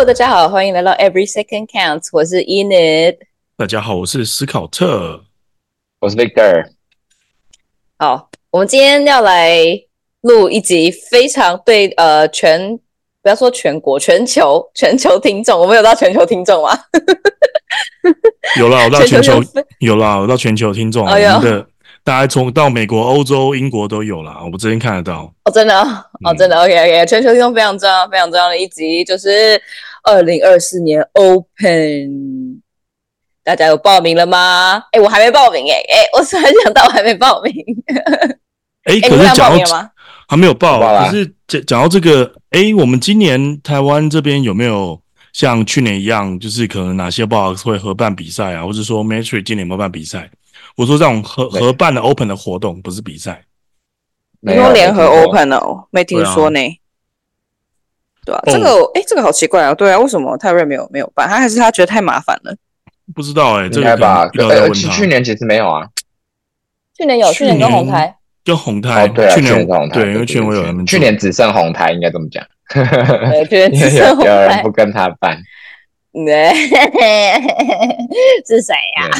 Hello，大家好，欢迎来到 Every Second Counts，我是 Enid。大家好，我是史考特，我是 Victor。好，我们今天要来录一集非常对呃全不要说全国全球 全球听众，我们有到全球听众吗？有啦，我到全球，全球有啦，我到全球听众，我们的大家从到美国、欧洲、英国都有啦，我这边看得到。哦，真的哦，嗯、哦真的，OK OK，全球听众非常重要，非常重要的一集就是二零二四年 Open，大家有报名了吗？哎，我还没报名哎，哎，我突然想到我还没报名。哎，可是讲到还没有报，可是讲讲到这个，哎，我们今年台湾这边有没有？像去年一样，就是可能哪些 box 会合办比赛啊，或者说 Matrix 今年有没有办比赛？我说这种合合办的 Open 的活动，不是比赛。你说联合 Open 哦，没听说呢。对啊，这个哎，这个好奇怪啊。对啊，为什么泰瑞没有没有办？他还是他觉得太麻烦了？不知道哎，这个吧？呃去年其实没有啊。去年有，去年跟红台。跟红台。对啊，去年红台。对，因为去年我有他们。去年只剩红台，应该这么讲。我觉得只有人不跟他办，对，是谁呀？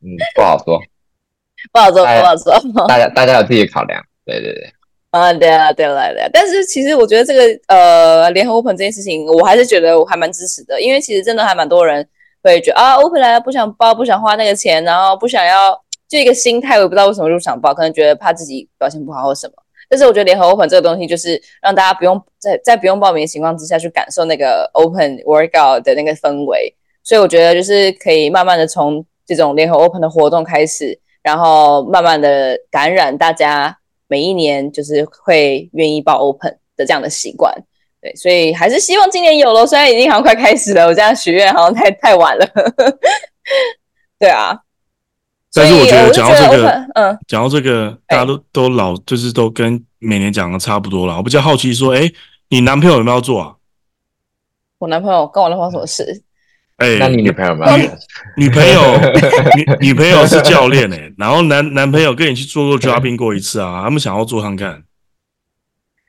嗯，不好说，不好说，不好说。大家 大家有自己的考量，对对对。啊，对啊，对了，对啊。但是其实我觉得这个呃，联合 Open 这件事情，我还是觉得我还蛮支持的，因为其实真的还蛮多人会觉得啊，Open 来了不想报，不想花那个钱，然后不想要，就一个心态，我也不知道为什么就想报，可能觉得怕自己表现不好或什么。但是我觉得联合 Open 这个东西，就是让大家不用在在不用报名的情况之下去感受那个 Open Workout 的那个氛围，所以我觉得就是可以慢慢的从这种联合 Open 的活动开始，然后慢慢的感染大家每一年就是会愿意报 Open 的这样的习惯。对，所以还是希望今年有了，虽然已经好像快开始了，我这样许愿好像太太晚了。对啊。但是我觉得讲到这个，嗯，讲到这个，大家都都老，就是都跟每年讲的差不多了。我比较好奇说，哎，你男朋友有没有要做啊？我男朋友跟我男朋友什么事？哎，那你女朋友没有？女朋友 女女朋友是教练哎，然后男男朋友跟你去做过 dropping 过一次啊，他们想要做看看。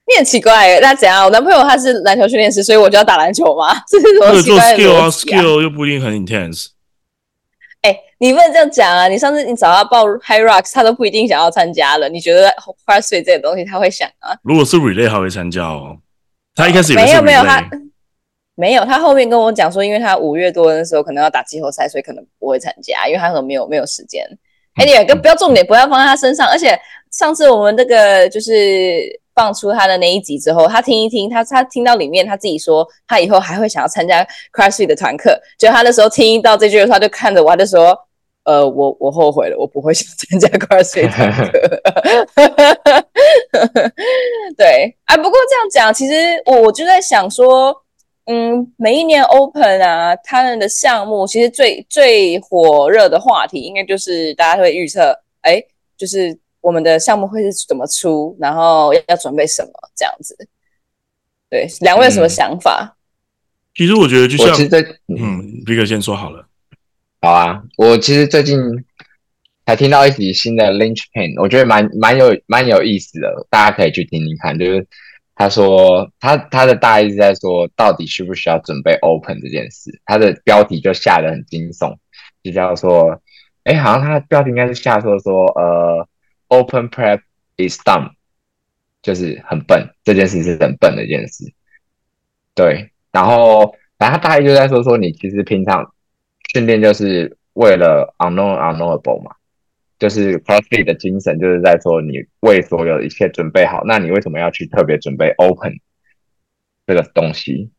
你很奇怪，那怎样？我男朋友他是篮球训练师，所以我就要打篮球吗？这是什么奇怪的 skill 啊，skill 又不一定很 intense。哎、欸，你不能这样讲啊！你上次你找他报 High Rocks，他都不一定想要参加了。你觉得 CrossFit 这个东西他会想啊？如果是 Relay，他会参加哦。他一开始以为没有没有他没有，他后面跟我讲说，因为他五月多的时候可能要打季后赛，所以可能不会参加，因为他可能没有没有时间。哎、嗯，你个不要重点不要放在他身上。而且上次我们那个就是。放出他的那一集之后，他听一听，他他听到里面，他自己说他以后还会想要参加 CrossFit 的团课。就他那时候听到这句话，他就看着我，他就说：“呃，我我后悔了，我不会想参加 CrossFit 团课。”对，哎，不过这样讲，其实我我就在想说，嗯，每一年 Open 啊，他们的项目其实最最火热的话题，应该就是大家会预测，哎，就是。我们的项目会是怎么出，然后要准备什么这样子？对，两位有什么想法？其实我觉得就像，嗯，Victor 先说好了。好啊，我其实最近才听到一集新的 Linchpin，我觉得蛮蛮有蛮有意思的，大家可以去听听看。就是他说他他的大意是在说，到底需不需要准备 Open 这件事？他的标题就下得很惊悚，就叫做，哎，好像他的标题应该是下说说，呃。Open prep is dumb，就是很笨，这件事是很笨的一件事。对，然后反正他大意就在说说你其实平常训练就是为了 unknown unknowable 嘛，就是 CrossFit 的精神就是在说你为所有一切准备好，那你为什么要去特别准备 Open 这个东西？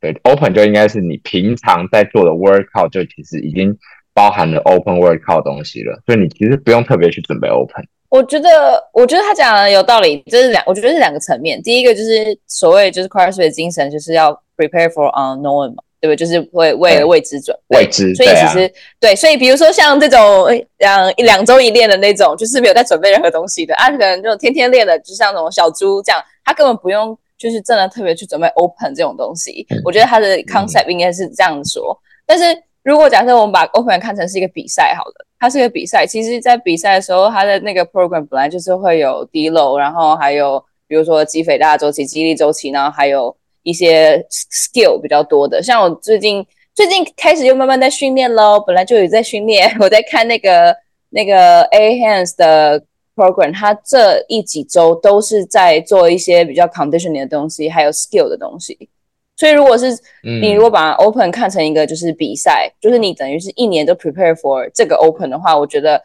对，Open 就应该是你平常在做的 workout 就其实已经包含了 Open workout 东西了，所以你其实不用特别去准备 Open。我觉得，我觉得他讲的有道理，这是两，我觉得是两个层面。第一个就是所谓就是 CrossFit 的精神，就是要 prepare for unknown 嘛，对不对？就是会为了未知准备，未知。所以其实对，啊、对，所以比如说像这种两一两周一练的那种，就是没有在准备任何东西的啊，可能就天天练的，就像那种小猪这样，他根本不用就是真的特别去准备 open 这种东西。我觉得他的 concept 应该是这样说。嗯、但是如果假设我们把 open 看成是一个比赛，好了。它是个比赛，其实，在比赛的时候，它的那个 program 本来就是会有 deload，然后还有比如说肌肥大周期、肌力周期，然后还有一些 skill 比较多的。像我最近最近开始又慢慢在训练喽，本来就有在训练，我在看那个那个 A Hands 的 program，他这一几周都是在做一些比较 conditioning 的东西，还有 skill 的东西。所以，如果是你如果把 Open 看成一个就是比赛，嗯、就是你等于是一年都 prepare for 这个 Open 的话，我觉得，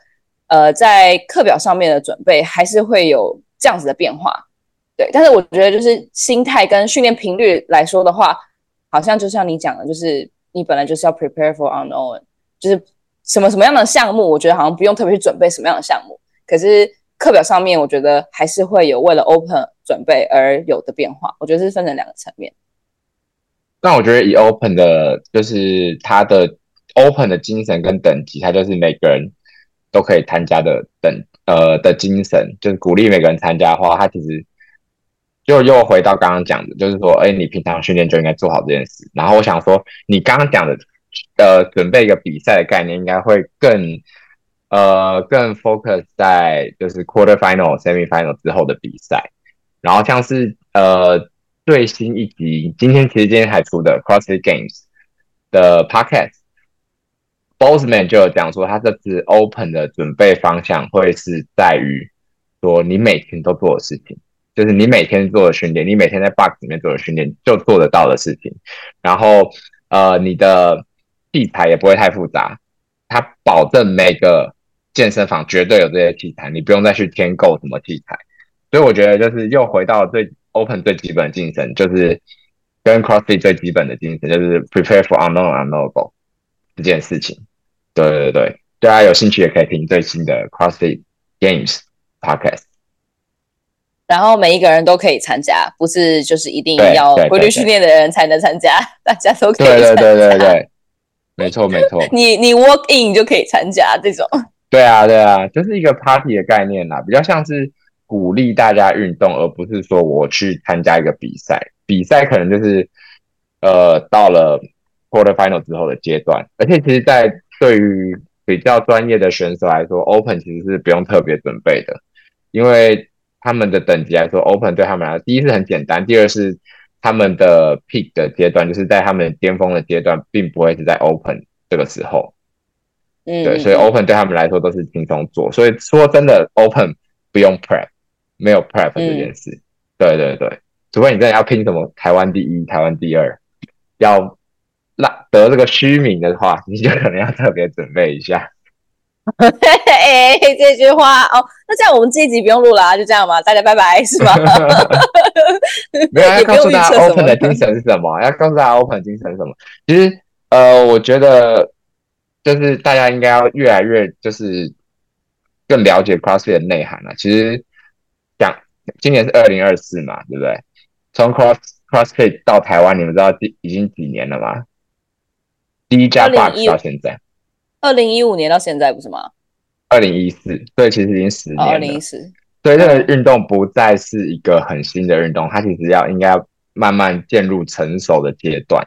呃，在课表上面的准备还是会有这样子的变化，对。但是我觉得，就是心态跟训练频率来说的话，好像就像你讲的，就是你本来就是要 prepare for unknown，就是什么什么样的项目，我觉得好像不用特别去准备什么样的项目。可是课表上面，我觉得还是会有为了 Open 准备而有的变化。我觉得是分成两个层面。那我觉得以 Open 的，就是他的 Open 的精神跟等级，他就是每个人都可以参加的等呃的精神，就是鼓励每个人参加的话，他其实就又回到刚刚讲的，就是说，哎，你平常训练就应该做好这件事。然后我想说，你刚刚讲的，呃，准备一个比赛的概念，应该会更呃更 focus 在就是 Quarter Final、Semi Final 之后的比赛，然后像是呃。最新一集，今天其实今天还出的 CrossFit Games 的 Podcast，Bozeman 就有讲说，他这次 Open 的准备方向会是在于说，你每天都做的事情，就是你每天做的训练，你每天在 Box 里面做的训练就做得到的事情。然后，呃，你的器材也不会太复杂，它保证每个健身房绝对有这些器材，你不用再去添购什么器材。所以我觉得就是又回到最。Open 最基本的精神就是跟 CrossFit 最基本的精神就是 Prepare for unknown unknowable 这件事情。对对对，大家有兴趣也可以听最新的 CrossFit Games Podcast。然后每一个人都可以参加，不是就是一定要规律训练的人才能参加，大家都可以参加。对对对对对，没错没错。你你 Walk In 就可以参加这种。对啊对啊，就是一个 Party 的概念啦，比较像是。鼓励大家运动，而不是说我去参加一个比赛。比赛可能就是，呃，到了 quarter final 之后的阶段。而且，其实，在对于比较专业的选手来说，open 其实是不用特别准备的，因为他们的等级来说，open 对他们来说，第一是很简单，第二是他们的 peak 的阶段，就是在他们巅峰的阶段，并不会是在 open 这个时候。嗯，对，所以 open 对他们来说都是轻松做。所以说真的，open 不用 prep。没有 prep 这件事，嗯、对对对，除非你真的要拼什么台湾第一、台湾第二，要那得这个虚名的话，你就可能要特别准备一下。哎，这句话哦，那这样我们这一集不用录了啊，就这样嘛，大家拜拜，是吗？没有，要告诉大家 open 的精神是什么？要告诉大家 open 精神是什么？其实，呃，我觉得就是大家应该要越来越就是更了解 CrossFit 的内涵了。其实。讲今年是二零二四嘛，对不对？从 Cross CrossFit 到台湾，你们知道第已经几年了吗？第一家 Box 到现在，二零一五年到现在不是吗？二零一四，对，其实已经十年了。二零一四，所以这个运动不再是一个很新的运动，它其实要应该要慢慢进入成熟的阶段，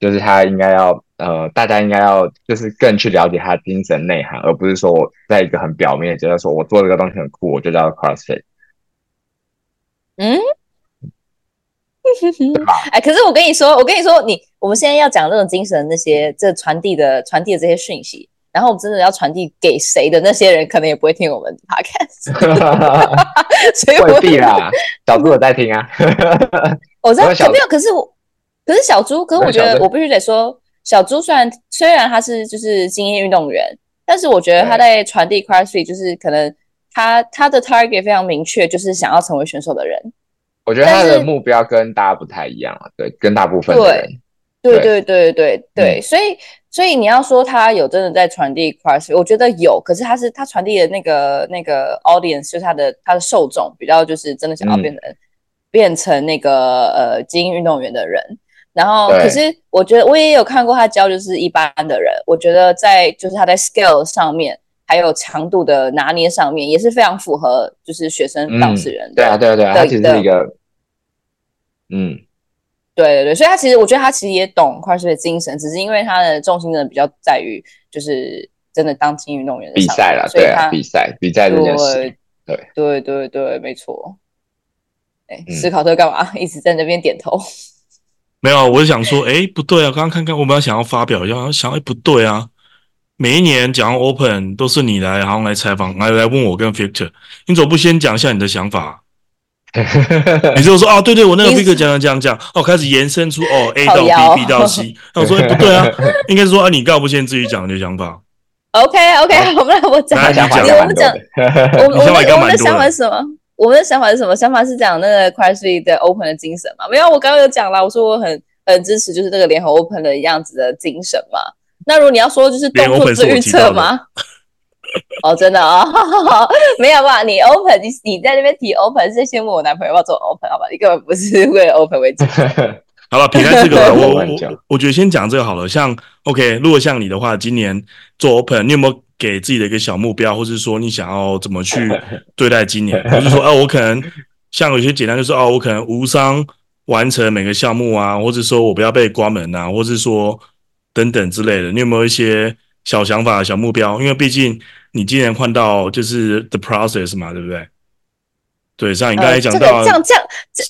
就是它应该要呃，大家应该要就是更去了解它的精神内涵，而不是说我在一个很表面，觉得说我做这个东西很酷，我就叫 CrossFit。嗯，哎，可是我跟你说，我跟你说，你我们现在要讲这种精神，那些这传递的传递的这些讯息，然后我们真的要传递给谁的那些人，可能也不会听我们 podcast，所以未必啦。小猪有在听啊，我知道没有，可是我，可是小猪，可是我觉得我必须得说，小猪虽然虽然他是就是精英运动员，但是我觉得他在传递 CrossFit 就是可能。他他的 target 非常明确，就是想要成为选手的人。我觉得他的目标跟大家不太一样啊，对，跟大部分的人。对对对对对对，所以所以你要说他有真的在传递 CrossFit，我觉得有，可是他是他传递的那个那个 audience，就是他的他的受众比较就是真的想要变成、嗯、变成那个呃精英运动员的人。然后，可是我觉得我也有看过他教就是一般的人，我觉得在就是他在 scale 上面。还有强度的拿捏上面也是非常符合，就是学生当事人。对啊，对啊，对啊，他其实是一个，嗯，对对对，所以他其实我觉得他其实也懂 CrossFit 的精神，只是因为他的重心真的比较在于，就是真的当精英运动员的比赛了，对啊，比赛比赛这件事，对对对对，没错。哎，斯考特干嘛一直在那边点头？没有，我是想说，哎，不对啊！刚刚看看，我们要想要发表一下，想，哎，不对啊！每一年讲 Open 都是你来，然后来采访，来来问我跟 Victor，你怎么不先讲一下你的想法？你就说啊，对对，我那个 Victor 讲讲讲讲，哦，开始延伸出哦 A 到 B，B 到 C，那我说，哎，不对啊，应该是说啊，你干不先自己讲你的想法？OK OK，我们来我讲，我们讲，我们我们我们的想法是什么？我们的想法是什么？想法是讲那个 Cry3 的 Open 的精神嘛？没有，我刚刚有讲了，我说我很很支持，就是这个联合 Open 的样子的精神嘛。那如果你要说就是动作之预测吗？哦，真的啊、哦，没有吧？你 Open，你你在那边提 Open 是羡慕我男朋友要做 Open 好吧？你根本不是为了 Open 为主。好了，撇开这个，我我我觉得先讲这个好了。像 OK，如果像你的话，今年做 Open，你有没有？给自己的一个小目标，或是说你想要怎么去对待今年，或是说，哦、啊，我可能像有些简单，就是哦，我可能无伤完成每个项目啊，或者说我不要被关门啊，或是说等等之类的。你有没有一些小想法、小目标？因为毕竟你今年换到就是 The Process 嘛，对不对？对，像你刚才讲到、呃，这个、这样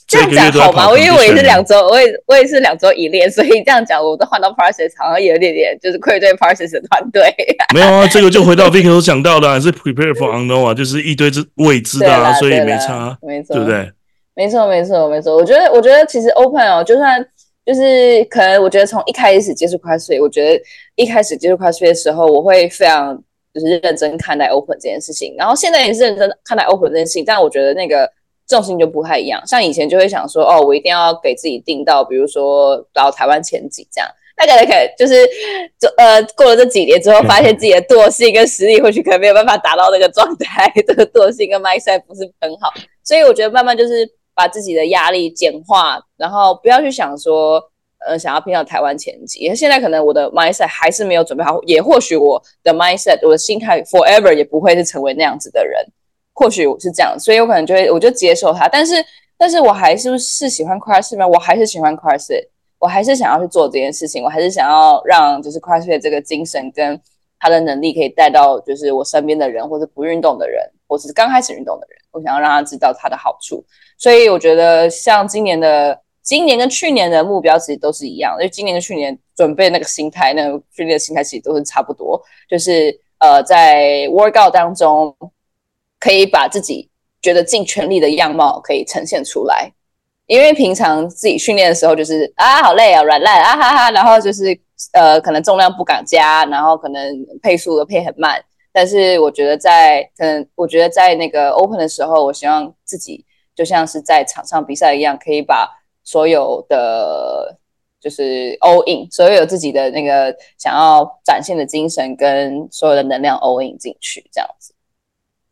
这样这样讲好吗？我因为我也是两周，我也我也是两周一练，所以这样讲，我都换到 Process 好像有一点点就是愧对 Process 的团队。没有啊，这个就回到 Vicky 所讲到的，是 Prepare for Unknown 啊，就是一堆之未知的啊，所以没差，没错，对不对？没错，没错，没错。我觉得，我觉得其实 Open 哦，就算就是可能，我觉得从一开始接触 Cry3，我觉得一开始接触 Cry3 的时候，我会非常。就是认真看待 open 这件事情，然后现在也是认真看待 open 这件事情，但我觉得那个重心就不太一样。像以前就会想说，哦，我一定要给自己定到，比如说到台湾前几这样。大概可能就是，就呃，过了这几年之后，发现自己的惰性跟实力或许可能没有办法达到那个状态，这个惰性跟 mindset 不是很好。所以我觉得慢慢就是把自己的压力简化，然后不要去想说。呃，想要拼到台湾前几，因为现在可能我的 mindset 还是没有准备好，也或许我的 mindset，我的心态 forever 也不会是成为那样子的人，或许我是这样，所以我可能就会我就接受它，但是，但是我还是是喜欢 Cry3 吗？我还是喜欢 CrossFit，我还是想要去做这件事情，我还是想要让就是 Cry3 的这个精神跟他的能力可以带到就是我身边的人，或者不运动的人，或者是刚开始运动的人，我想要让他知道他的好处，所以我觉得像今年的。今年跟去年的目标其实都是一样，因为今年跟去年准备那个心态，那个训练的心态其实都是差不多，就是呃，在 workout 当中可以把自己觉得尽全力的样貌可以呈现出来。因为平常自己训练的时候就是啊好累啊软烂啊哈哈，然后就是呃可能重量不敢加，然后可能配速的配很慢。但是我觉得在可能我觉得在那个 open 的时候，我希望自己就像是在场上比赛一样，可以把。所有的就是 all in，所有有自己的那个想要展现的精神跟所有的能量 all in 进去，这样子。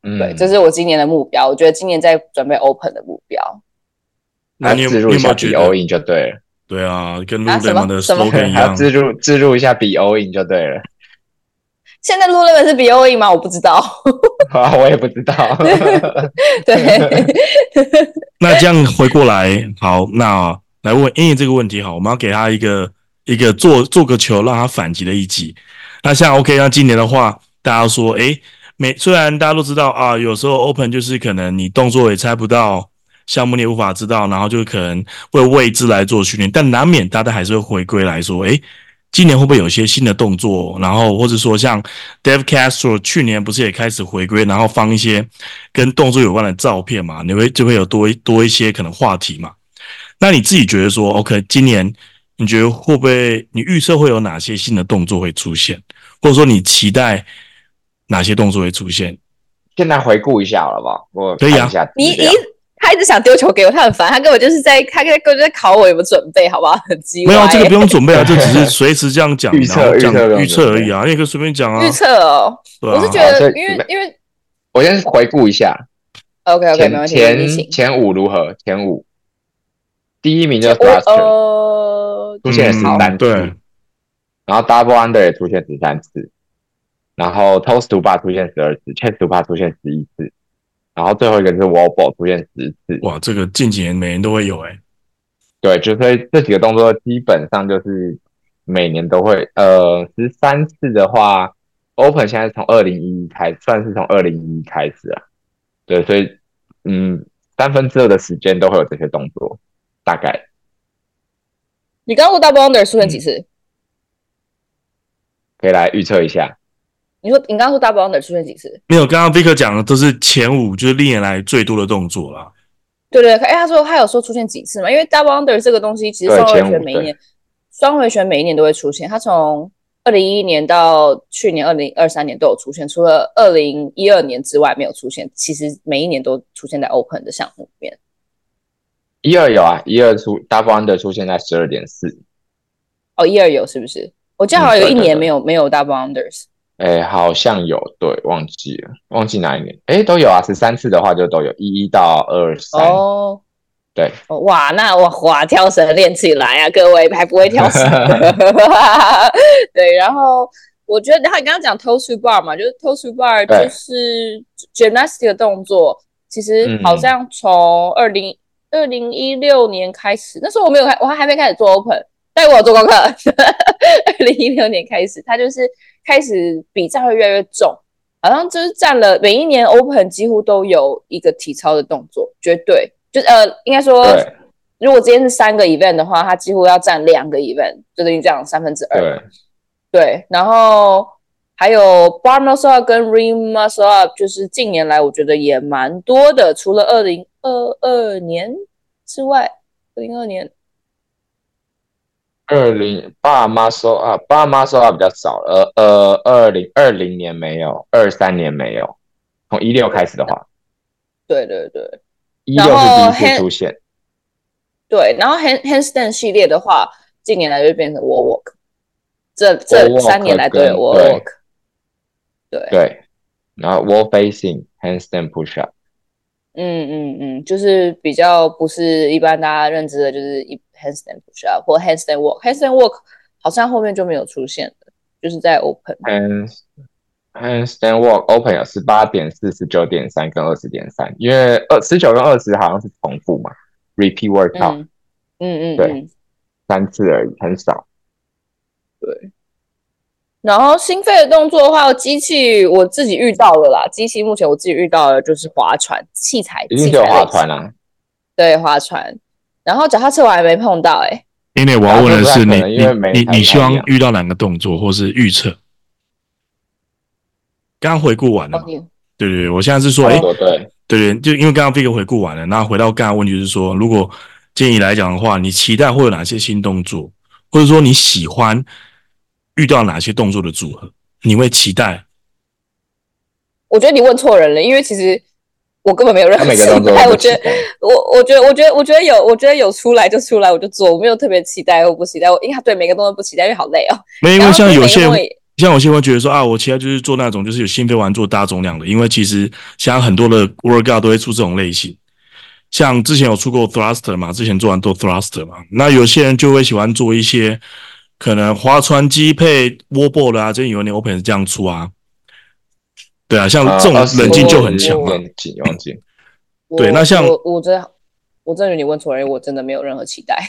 嗯，对，这是我今年的目标。我觉得今年在准备 open 的目标。那你自入一下比 all in 就对了。对啊，跟 Lululemon 的 slogan 一样。自入自入一下比 all in 就对了。现在 Lululemon 是比 all in 吗？我不知道。啊，我也不知道。对。那这样回过来，好，那来问 Annie 这个问题，好，我们要给他一个一个做做个球，让他反击的一击。那像 OK，那今年的话，大家说，诶，每虽然大家都知道啊，有时候 Open 就是可能你动作也猜不到，项目你也无法知道，然后就可能为未知来做训练，但难免大家还是会回归来说，诶。今年会不会有一些新的动作？然后或者说像 Dave Castro 去年不是也开始回归，然后放一些跟动作有关的照片嘛？你会就会有多多一些可能话题嘛？那你自己觉得说，OK，今年你觉得会不会？你预测会有哪些新的动作会出现？或者说你期待哪些动作会出现？现在回顾一下好了吧？我可以啊，你你。他一直想丢球给我，他很烦，他根本就是在，他根本就在考我有没有准备，好不好？很机会。没有这个不用准备啊，就只是随时这样讲，预测预测预测而已啊，你可以随便讲啊。预测哦，我是觉得，因为因为，我先回顾一下。OK OK，没问题。前前五如何？前五，第一名就是 Thrust 出现十三次，然后 Double Under 也出现十三次，然后 Toes to Bar 出现十二次，Chest to Bar 出现十一次。然后最后一个是 wall ball 出现十次，哇，这个近几年每年都会有哎、欸，对，就是这几个动作基本上就是每年都会，呃，十三次的话，open 现在从二零一一开，算是从二零一一开始啊，对，所以嗯，三分之二的时间都会有这些动作，大概。你刚刚说 double under 出现几次？嗯、可以来预测一下。你说你刚刚说 double under 出现几次？没有，刚刚 Vicker 讲的都是前五，就是历年来最多的动作啦。对对，哎，他说他有说出现几次嘛？因为 double under 这个东西其实双回旋每一年，双回旋每一年都会出现。他从二零一一年到去年二零二三年都有出现，除了二零一二年之外没有出现。其实每一年都出现在 open 的项目里面。一二有啊，一二出 double under 出现在十二点四。哦，一二有是不是？我记得好像有一年没有、嗯、没有 double unders。哎，好像有，对，忘记了，忘记哪一年。哎，都有啊，十三次的话就都有，一一到二三。哦。对，哇，那我哇跳绳练起来啊，各位还不会跳绳。对，然后我觉得他刚刚讲 toe to bar 嘛，就是 toe to bar 就是 gymnastic 的动作，其实好像从二零二零一六年开始，那时候我没有开，我还还没开始做 open，但我有做功课。二零一六年开始，他就是开始比赛会越来越重，好像就是占了每一年 open 几乎都有一个体操的动作，绝对。就是呃，应该说，如果今天是三个 event 的话，它几乎要占两个 event，就等于这样三分之二。对，对，然后还有 bar muscle up 跟 ring muscle up，就是近年来我觉得也蛮多的，除了二零二二年之外，二零二二年，二零 bar muscle up，bar muscle up 比较少，呃呃，二零二零年没有，二三年没有，从一六开始的话，对对对。一六是第一次出现，对，然后 hand handstand 系列的话，近年来就变成 wall walk，这这三年来都有 wall walk，对。对，然后 wall facing handstand push up，嗯嗯嗯，就是比较不是一般大家认知的，就是一 handstand push up 或 handstand walk，handstand walk 好像后面就没有出现的，就是在 open。Handstand walk open 有十八点四、十九点三跟二十点三，因为二十九跟二十好像是重复嘛，repeat workout，嗯嗯，嗯，对，三次而已，很少。对。然后心肺的动作的话，机器我自己遇到了啦，机器目前我自己遇到的就是划船器材，一定就有划船啊。对，划船。然后脚踏车我还没碰到哎、欸。因为我要问的是你，你你你希望遇到哪个动作，或是预测？刚回顾完了，对对对，我现在是说，哎，对对对，就因为刚刚 Vicker 回顾完了，那回到刚刚问题就是说，如果建议来讲的话，你期待会有哪些新动作，或者说你喜欢遇到哪些动作的组合，你会期待？我觉得你问错人了，因为其实我根本没有任何期待。我觉得，我我觉得，我觉得，我觉得有，我觉得有出来就出来，我就做，我没有特别期待或不期待。我因为他对每个动作不期待，因为好累哦。没，因为像有些人。像有些会觉得说啊，我其他就是做那种就是有心肺完做大重量的，因为其实像很多的 workout 都会出这种类型。像之前有出过 thruster 嘛，之前做完做 thruster 嘛，那有些人就会喜欢做一些可能划船机配 wall ball 的啊，这有点 open 是这样出啊。对啊，像这种冷静就很强啊。对，那像我，我真的，我真的觉得你问错人，我真的没有任何期待。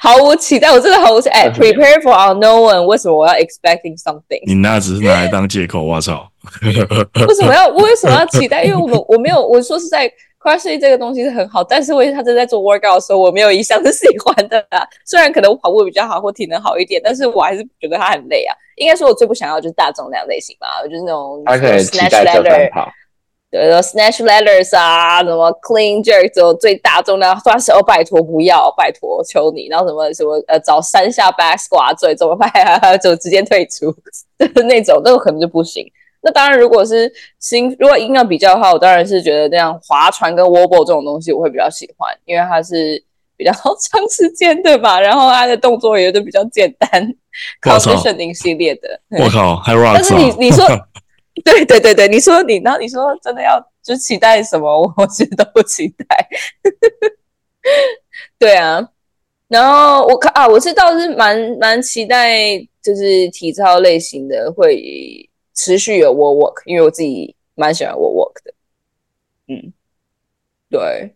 毫无期待，我真的毫无期待。哎，prepare for unknown，为什么我要 expecting something？你那只是拿来当借口，我操！为什么要？我为什么要期待？因为我们我没有，我说是在，CrossFit 这个东西是很好，但是为他正在做 workout 的时候，我没有一项是喜欢的啊。虽然可能我跑步比较好，或体能好一点，但是我还是觉得他很累啊。应该说，我最不想要就是大重量类型吧，就是那种 snatch ladder。对，snatch ladders 啊，什么 clean jerk，这种最大重量，算是哦，拜托不要，拜托求你，然后什么什么呃，找三下 back squat，最怎么办啊？就直接退出，就是那种，那种可能就不行。那当然，如果是新，如果硬要比较的话，我当然是觉得这样划船跟 wobble 这种东西，我会比较喜欢，因为它是比较 长时间的吧，然后它的动作也都比较简单，conditioning 系列的。我靠，还 rock！但是你你说。对对对对，你说你，然后你说真的要就期待什么？我其实都不期待。对啊，然后我看啊，我是倒是蛮蛮期待，就是体操类型的会持续有 wall walk，因为我自己蛮喜欢 wall walk 的。嗯，对。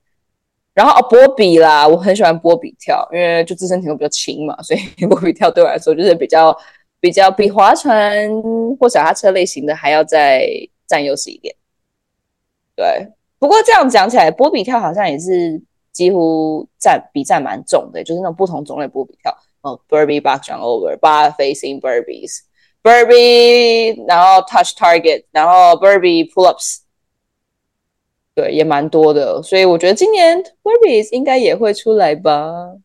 然后哦，波比啦，我很喜欢波比跳，因为就自身体重比较轻嘛，所以 波比跳对我来说就是比较。比较比划船或脚踏车类型的还要再占优势一点。对，不过这样讲起来，波比跳好像也是几乎占比占蛮重的，就是那种不同种类波比跳哦，Burpee box jump over, bar facing burpees, Burpee，然后 touch target，然后 Burpee pull ups，对，也蛮多的，所以我觉得今年 Burpees 应该也会出来吧。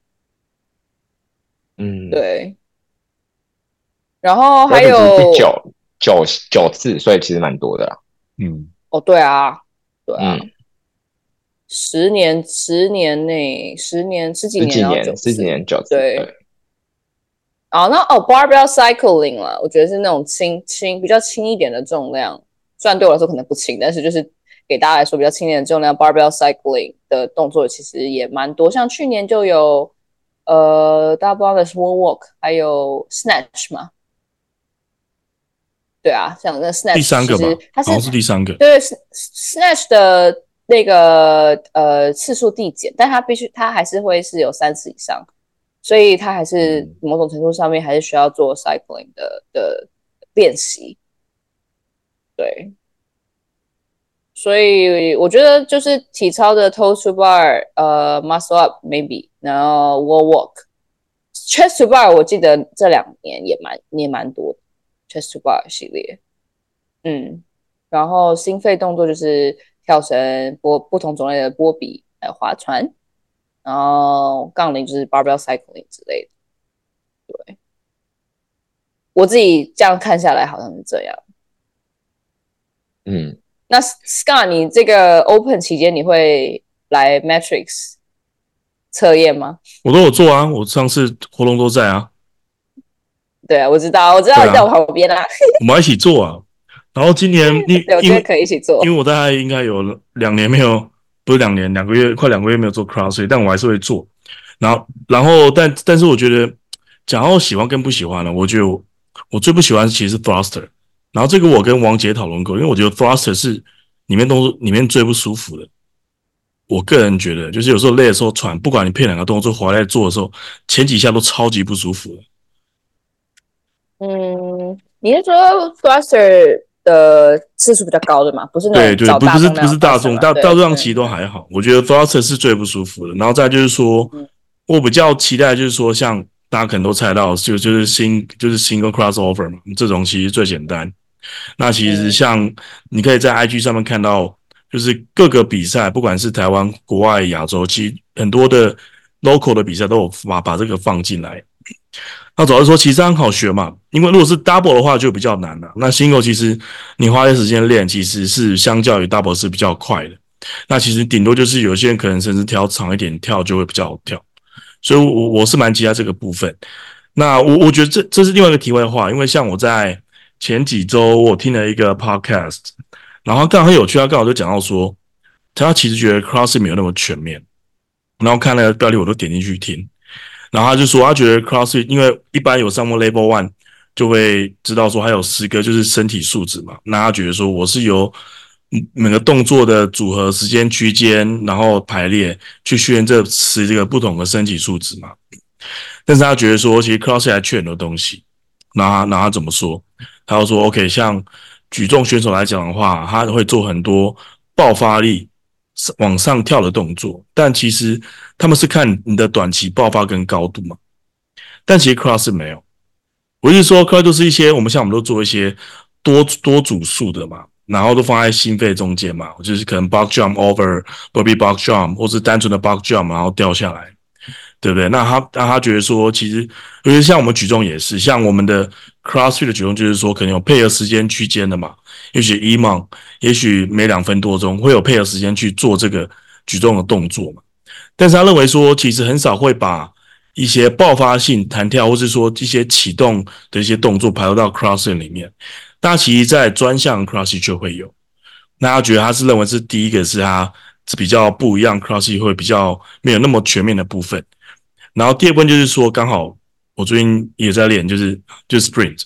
嗯，对。然后还有九九九次，所以其实蛮多的啦。嗯，哦，对啊，对啊。嗯十年，十年内，十年十几年，十几年，十几年九次。对。哦，那哦，barbell cycling 了，我觉得是那种轻轻比较轻一点的重量，虽然对我来说可能不轻，但是就是给大家来说比较轻一点的重量，barbell cycling 的动作其实也蛮多。像去年就有呃，double wall walk，还有 snatch 嘛。对啊，像那 snatch 第三个吧，它是，好像是第三个。对，snatch 的。那个呃次数递减，但它必须它还是会是有三次以上，所以它还是某种程度上面还是需要做 cycling 的的练习。对，所以我觉得就是体操的 toe to bar，呃 muscle up maybe，然后 wall walk，chest to bar，我记得这两年也蛮也蛮多的 chest to bar 系列，嗯，然后心肺动作就是。跳绳、波不同种类的波比，还有划船，然后杠铃就是 barbell cycling 之类的。对，我自己这样看下来好像是这样。嗯，那 Scar，你这个 Open 期间你会来 Matrix 测验吗？我都有做啊，我上次活动都在啊。对啊，我知道，我知道你在我旁边啊。我们一起做啊。然后今年 你我觉得可以一起做，因为我大概应该有两年没有，不是两年，两个月，快两个月没有做 cross，但我还是会做。然后，然后，但但是我觉得，讲到喜欢跟不喜欢呢，我觉得我，我最不喜欢其实是 Thruster。然后这个我跟王杰讨论过，因为我觉得 Thruster 是里面动作里面最不舒服的。我个人觉得，就是有时候累的时候喘，不管你配两个动作回来做的时候，前几下都超级不舒服的。嗯，你是说 Thruster？的次数比较高的嘛，不是那对对，不不是不是大众大大众上其实都还好，我觉得 thruster 是最不舒服的。然后再就是说，嗯、我比较期待就是说，像大家可能都猜到，就就是新就是 single crossover 嘛，这种其实最简单。那其实像你可以在 IG 上面看到，就是各个比赛，不管是台湾、国外、亚洲，其实很多的 local 的比赛都有把把这个放进来。那主要是说，其实很好学嘛，因为如果是 double 的话就比较难了。那 single 其实你花些时间练，其实是相较于 double 是比较快的。那其实顶多就是有些人可能甚至跳长一点跳就会比较好跳。所以我，我是蛮期待这个部分。那我我觉得这这是另外一个题外话，因为像我在前几周我听了一个 podcast，然后刚好有趣，他刚好就讲到说，他其实觉得 cross 没有那么全面。然后看那个标题，我都点进去听。然后他就说，他觉得 CrossFit 因为一般有上过 Level One，就会知道说还有十个就是身体素质嘛。那他觉得说我是由每个动作的组合、时间区间，然后排列去训练这十这个不同的身体素质嘛。但是他觉得说，其实 CrossFit 还缺很多东西。那他那他怎么说？他就说，OK，像举重选手来讲的话，他会做很多爆发力。往上跳的动作，但其实他们是看你的短期爆发跟高度嘛。但其实 cross 是没有，我是说 cross 都是一些我们像我们都做一些多多组数的嘛，然后都放在心肺中间嘛，就是可能 box jump over burpee box jump，或是单纯的 box jump，然后掉下来，对不对？那他那他觉得说，其实尤其像我们举重也是，像我们的 crossfit 的举重就是说，可能有配合时间区间的嘛。也许 E m o n 也许每两分多钟会有配合时间去做这个举重的动作嘛。但是他认为说，其实很少会把一些爆发性弹跳，或是说一些启动的一些动作排入到 CrossFit 里面。但其实，在专项 CrossFit 就会有。那他觉得他是认为是第一个是他是比较不一样，CrossFit 会比较没有那么全面的部分。然后第二部分就是说，刚好我最近也在练，就是就是 Sprint。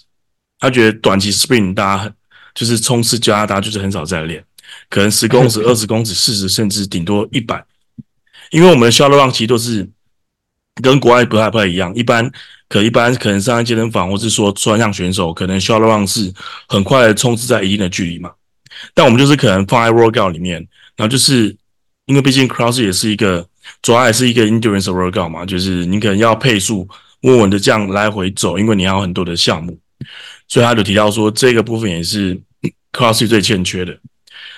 他觉得短期 Sprint 大家很。就是冲刺加拿大，就是很少在练，可能十公尺、二十公尺、四十，甚至顶多一百。因为我们的 shuttle run 其实都是跟国外不太不太一样，一般可一般可能上健身房或是说专项选手，可能 shuttle run 是很快的冲刺在一定的距离嘛。但我们就是可能放在 workout 里面，然后就是因为毕竟 cross 也是一个主要还是一个 endurance workout 嘛，就是你可能要配速稳稳的这样来回走，因为你还有很多的项目，所以他就提到说这个部分也是 cross 最欠缺的。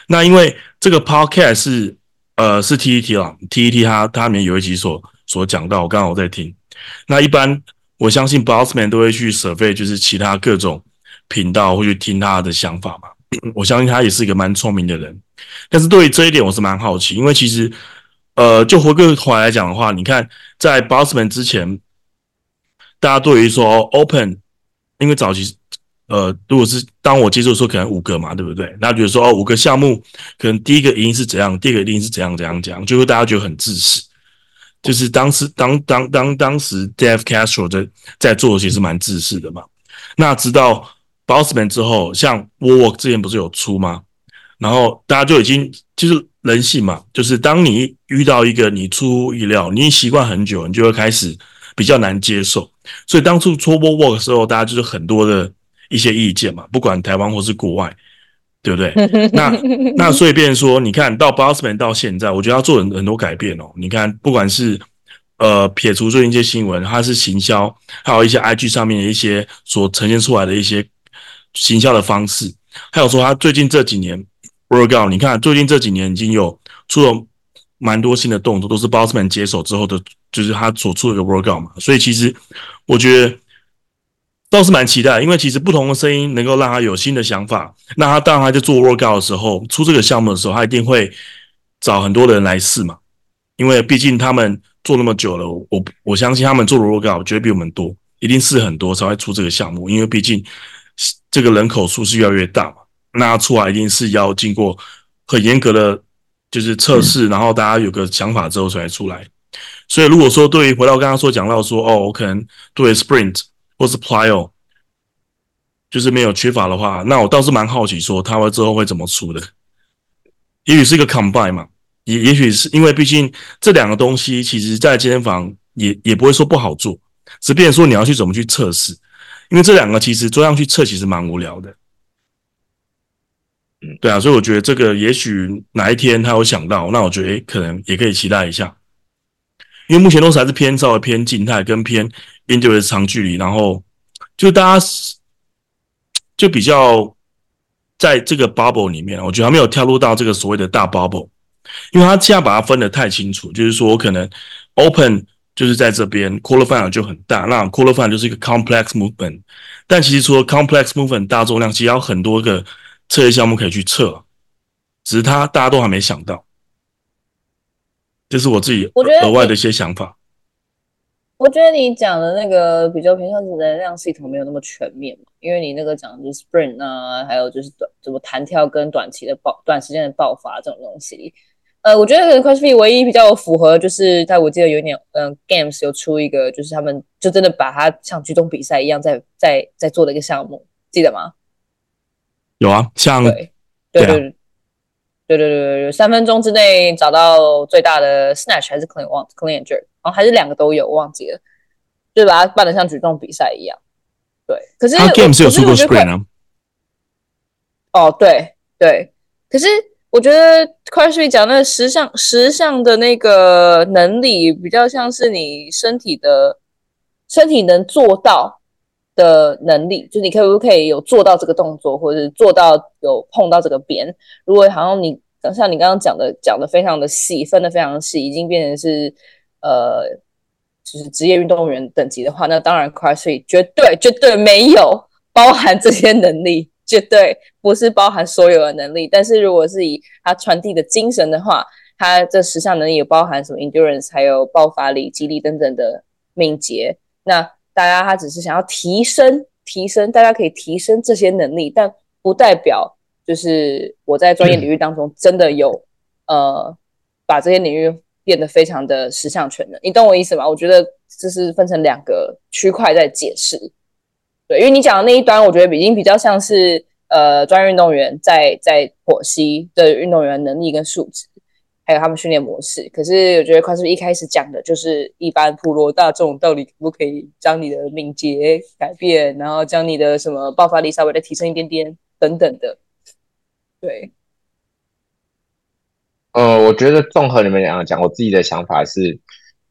那因为这个 podcast 是呃是 TET 啦，TET 它它里面有一集所所讲到，我刚刚我在听。那一般我相信 Bossman 都会去 survey，就是其他各种频道会去听他的想法嘛。我相信他也是一个蛮聪明的人，但是对于这一点我是蛮好奇，因为其实呃就回过头来讲的话，你看在 Bossman 之前，大家对于说 Open，因为早期呃如果是当我接触的时候，可能五个嘛，对不对？那比如说哦五个项目，可能第一个一定是怎样，第二个一定是怎样怎样怎样，就会大家觉得很自私。就是当时当当当当时 Dave Castro 在在做其实蛮自私的嘛。那直到 Bossman 之后，像 Work 之前不是有出吗？然后大家就已经就是人性嘛，就是当你遇到一个你出乎意料，你习惯很久，你就会开始比较难接受。所以当初出 Work 的时候，大家就是很多的一些意见嘛，不管台湾或是国外。对不对？那那所以变成说，你看到 Bossman 到现在，我觉得他做很很多改变哦。你看，不管是呃撇除最近一些新闻，他是行销，还有一些 IG 上面的一些所呈现出来的一些行销的方式，还有说他最近这几年 workout，你看最近这几年已经有出了蛮多新的动作，都是 Bossman 接手之后的，就是他所出的一个 workout 嘛。所以其实我觉得。倒是蛮期待，因为其实不同的声音能够让他有新的想法。那他当然他在做 workout 的时候，出这个项目的时候，他一定会找很多人来试嘛。因为毕竟他们做那么久了，我我相信他们做的 workout 绝对比我们多，一定试很多才会出这个项目。因为毕竟这个人口数是越来越大嘛，那出来一定是要经过很严格的就是测试，嗯、然后大家有个想法之后才出来。所以如果说对于回到刚刚说讲到说，哦，我可能对 sprint。或是 plyo，就是没有缺乏的话，那我倒是蛮好奇，说他会之后会怎么出的？也许是一个 combine 嘛，也也许是因为毕竟这两个东西，其实在健身房也也不会说不好做，只变说你要去怎么去测试，因为这两个其实做上去测其实蛮无聊的。嗯，对啊，所以我觉得这个也许哪一天他有想到，那我觉得诶可能也可以期待一下，因为目前都是还是偏稍微偏静态跟偏。endurance 长距离，然后就大家就比较在这个 bubble 里面，我觉得还没有跳入到这个所谓的大 bubble，因为他现在把它分得太清楚，就是说我可能 open 就是在这边，qualifier 就很大，那 qualifier 就是一个 complex movement，但其实除了 complex movement 大重量，其实还有很多个测试项目可以去测，只是他大家都还没想到，这是我自己额外的一些想法。我觉得你讲的那个比较偏向是能量系统没有那么全面嘛，因为你那个讲的就是 sprint 啊，还有就是短怎么弹跳跟短期的爆短时间的爆发这种东西。呃，我觉得 CrossFit 唯一比较符合就是，在我记得有一年，嗯、呃、，Games 有出一个，就是他们就真的把它像举重比赛一样在在在做的一个项目，记得吗？有啊，像对对对对对对对对，三分钟之内找到最大的 snatch 还是 clean one clean and jerk。哦，还是两个都有，我忘记了，就把它办的像举重比赛一样。对，可是 Game 是有出过 sprint 啊。哦，对对，可是我觉得 CrossFit 讲那个十项十项的那个能力，比较像是你身体的身体能做到的能力，就你可不可以有做到这个动作，或者是做到有碰到这个边。如果好像你像你刚刚讲的讲的非常的细，分的非常细，已经变成是。呃，就是职业运动员等级的话，那当然 CrossFit 绝对绝对没有包含这些能力，绝对不是包含所有的能力。但是如果是以他传递的精神的话，他这十项能力有包含什么 endurance，还有爆发力、肌力等等的敏捷。那大家他只是想要提升提升，大家可以提升这些能力，但不代表就是我在专业领域当中真的有、嗯、呃把这些领域。变得非常的十项全能，你懂我意思吗？我觉得这是分成两个区块在解释，对，因为你讲的那一端，我觉得已经比较像是呃专业运动员在在剖析的运动员能力跟素质，还有他们训练模式。可是我觉得 CrossFit 一开始讲的就是一般普罗大众到底可不可以将你的敏捷改变，然后将你的什么爆发力稍微的提升一点点等等的，对。呃，我觉得综合你们两个讲，我自己的想法是，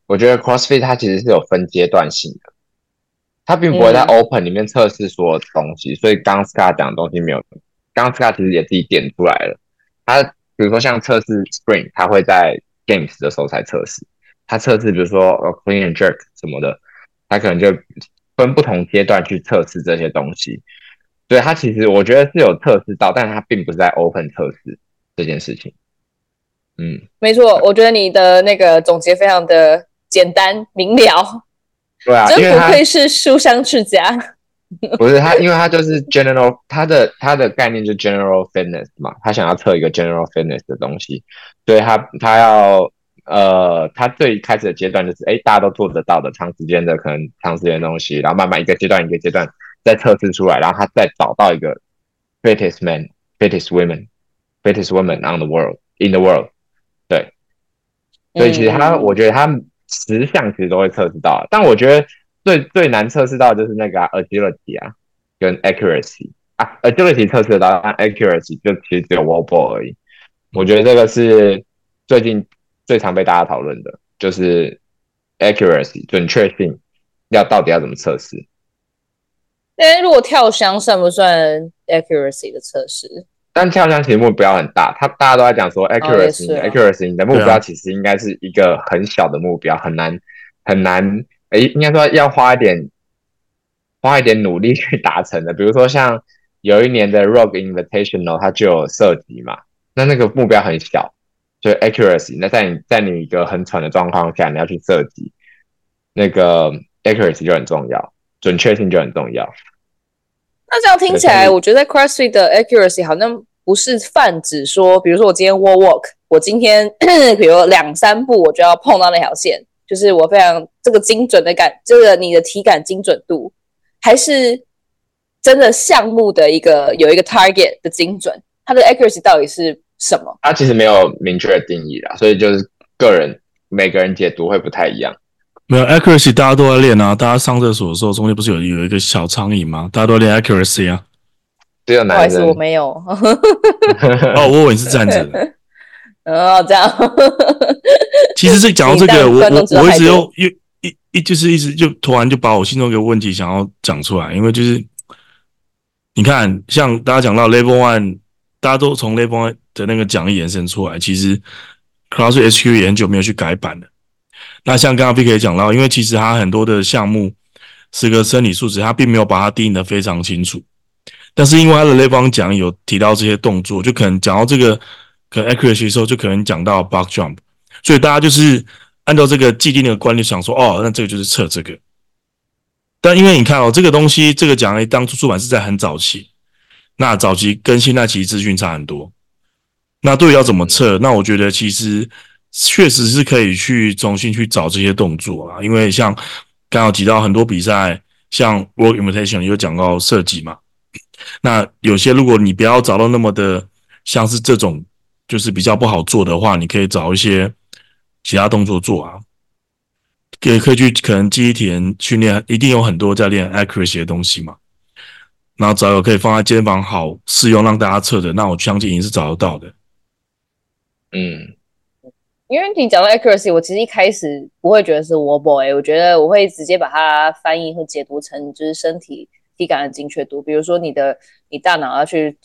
我觉得 CrossFit 它其实是有分阶段性的，它并不会在 Open 里面测试所有的东西，嗯、所以刚刚 Scott 讲的东西没有，刚刚 Scott 其实也自己点出来了，他比如说像测试 Spring，它会在 Games 的时候才测试，它测试比如说 Clean and Jerk 什么的，它可能就分不同阶段去测试这些东西，对，它其实我觉得是有测试到，但是他并不是在 Open 测试这件事情。嗯，没错，我觉得你的那个总结非常的简单明了。对啊，真不愧是书香世家。不是他，因为他就是 general，他的他的概念就是 general fitness 嘛，他想要测一个 general fitness 的东西，所以他他要呃，他最开始的阶段就是，哎，大家都做得到的长时间的可能长时间的东西，然后慢慢一个阶段一个阶段再测试出来，然后他再找到一个 fittest man, fittest women, fittest women on the world, in the world。对，所以其实他，嗯、我觉得他十项其实都会测试到，但我觉得最最难测试到的就是那个、啊、agility 啊，跟 accuracy 啊，agility 测试得到，但 accuracy 就其实只有 ball 而已。我觉得这个是最近最常被大家讨论的，就是 accuracy 准确性要到底要怎么测试？哎，如果跳箱算不算 accuracy 的测试？但跳箱其实目标很大，他大家都在讲说 accuracy，accuracy，、哦啊、你的目标其实应该是一个很小的目标，很难很难，哎，应该说要花一点花一点努力 去达成的。比如说像有一年的 Rogue Invitational，它就有涉及嘛，那那个目标很小，就 accuracy。那在你在你一个很喘的状况下，你要去射击，那个 accuracy 就很重要，准确性就很重要。那这样听起来，我觉得 CrossFit 的 accuracy 好像不是泛指说，比如说我今天 walk walk，我今天 比如两三步我就要碰到那条线，就是我非常这个精准的感，这个你的体感精准度，还是真的项目的一个有一个 target 的精准，它的 accuracy 到底是什么？它其实没有明确的定义啦，所以就是个人每个人解读会不太一样。没有 accuracy，大家都在练啊！大家上厕所的时候，中间不是有有一个小苍蝇吗？大家都练 accuracy 啊。只有男生，我没有。哦，我以为是站着的。哦，这样。其实这讲到这个，我我我一直又又一一就是一直就突然就把我心中一个问题想要讲出来，因为就是你看，像大家讲到 level one，大家都从 level one 的那个讲义延伸出来，其实 CrossFit HQ 也很久没有去改版了。那像刚刚 Vicky 讲到，因为其实他很多的项目是个生理数值，他并没有把它定义的非常清楚。但是因为他的 Level One 讲有提到这些动作，就可能讲到这个可能 accuracy 的时候，就可能讲到 box jump，所以大家就是按照这个既定的观念想说，哦，那这个就是测这个。但因为你看哦，这个东西这个讲义当初出版是在很早期，那早期跟现在其实资讯差很多。那对于要怎么测，那我觉得其实。确实是可以去重新去找这些动作啊，因为像刚刚提到很多比赛，像 World Invitation 有讲到设计嘛，那有些如果你不要找到那么的像是这种，就是比较不好做的话，你可以找一些其他动作做啊，也可以去可能记忆体能训练，一定有很多在练 accuracy 的东西嘛，然后找有可以放在肩膀好适用让大家测的，那我相信你是找得到的，嗯。因为你讲到 accuracy，我其实一开始不会觉得是 wall ball，欸，我觉得我会直接把它翻译和解读成就是身体体感的精确度。比如说你的你大脑要去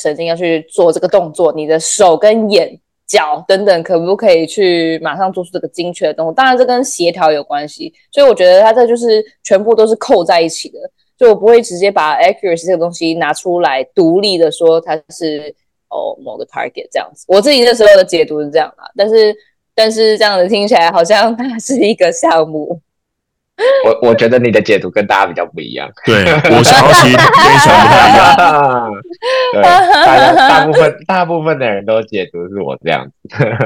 神经要去做这个动作，你的手跟眼脚等等可不可以去马上做出这个精确的动作？当然这跟协调有关系，所以我觉得它这就是全部都是扣在一起的。就我不会直接把 accuracy 这个东西拿出来独立的说它是。哦，某个 target 这样子，我自己那时候的解读是这样啊，但是但是这样子听起来好像它是一个项目。我我觉得你的解读跟大家比较不一样。对，我想要其实非常不一样。对，大家大部分 大部分的人都解读是我这样子。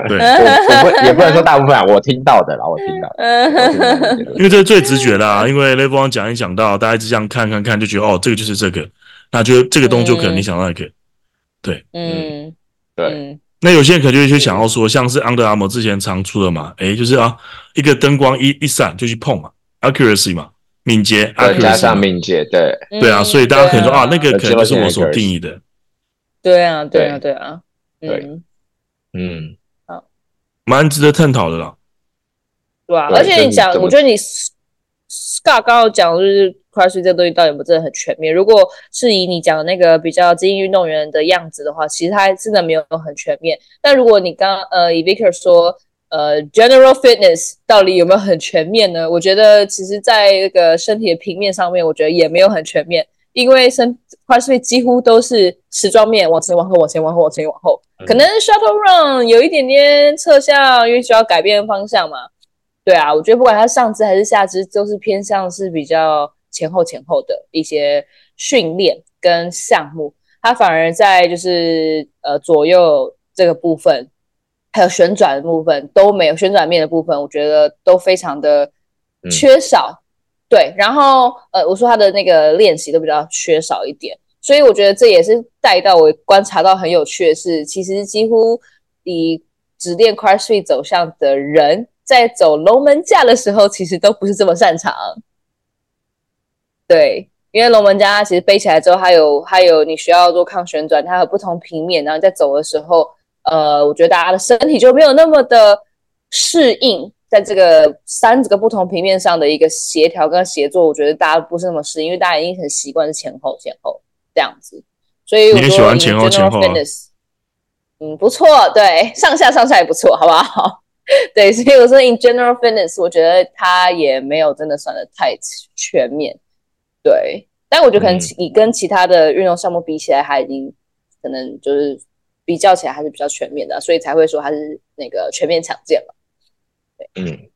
对，我不也不能说大部分啊，我听到的啦，我听到的。因为这是最直觉的啊，因为 Level One 讲一讲到，大家一直这样看看看，就觉得哦，这个就是这个，那就这个动作可能你想到一个。对，嗯，对，那有些人可能就会去想要说，像是 Under Armour 之前常出的嘛，诶，就是啊，一个灯光一一闪就去碰嘛，accuracy 嘛，敏捷，accuracy 加上敏捷，对，对啊，所以大家可能说啊，那个可能就是我所定义的，对啊，对啊，对。啊，对，嗯，好。蛮值得探讨的啦。对啊，而且你讲，我觉得你 Scott 刚刚讲就是 CrossFit 这个东西到底有没有真的很全面？如果是以你讲的那个比较精英运动员的样子的话，其实它真的没有很全面。但如果你刚呃以 Vicker 说，呃，General Fitness 到底有没有很全面呢？我觉得其实在那个身体的平面上面，我觉得也没有很全面，因为身 CrossFit 几乎都是时装面往前往后往前往后往前往后，可能 Shuttle Run 有一点点侧向，因为需要改变方向嘛。对啊，我觉得不管它上肢还是下肢，都是偏向是比较前后前后的一些训练跟项目。它反而在就是呃左右这个部分，还有旋转的部分都没有旋转面的部分，我觉得都非常的缺少。嗯、对，然后呃我说他的那个练习都比较缺少一点，所以我觉得这也是带到我观察到很有趣的是，其实几乎以只练 CrossFit 走向的人。在走龙门架的时候，其实都不是这么擅长。对，因为龙门架它其实背起来之后，还有还有你需要做抗旋转，它有不同平面，然后在走的时候，呃，我觉得大家的身体就没有那么的适应，在这个三个不同平面上的一个协调跟协作，我觉得大家不是那么适应，因为大家已经很习惯是前后前后这样子。所以我说你喜欢前后前后啊？嗯，不错，对，上下上下也不错，好不好？对，所以我说，in general fitness，我觉得它也没有真的算的太全面。对，但我觉得可能你跟其他的运动项目比起来，它已经可能就是比较起来还是比较全面的，所以才会说它是那个全面强健了。对，嗯，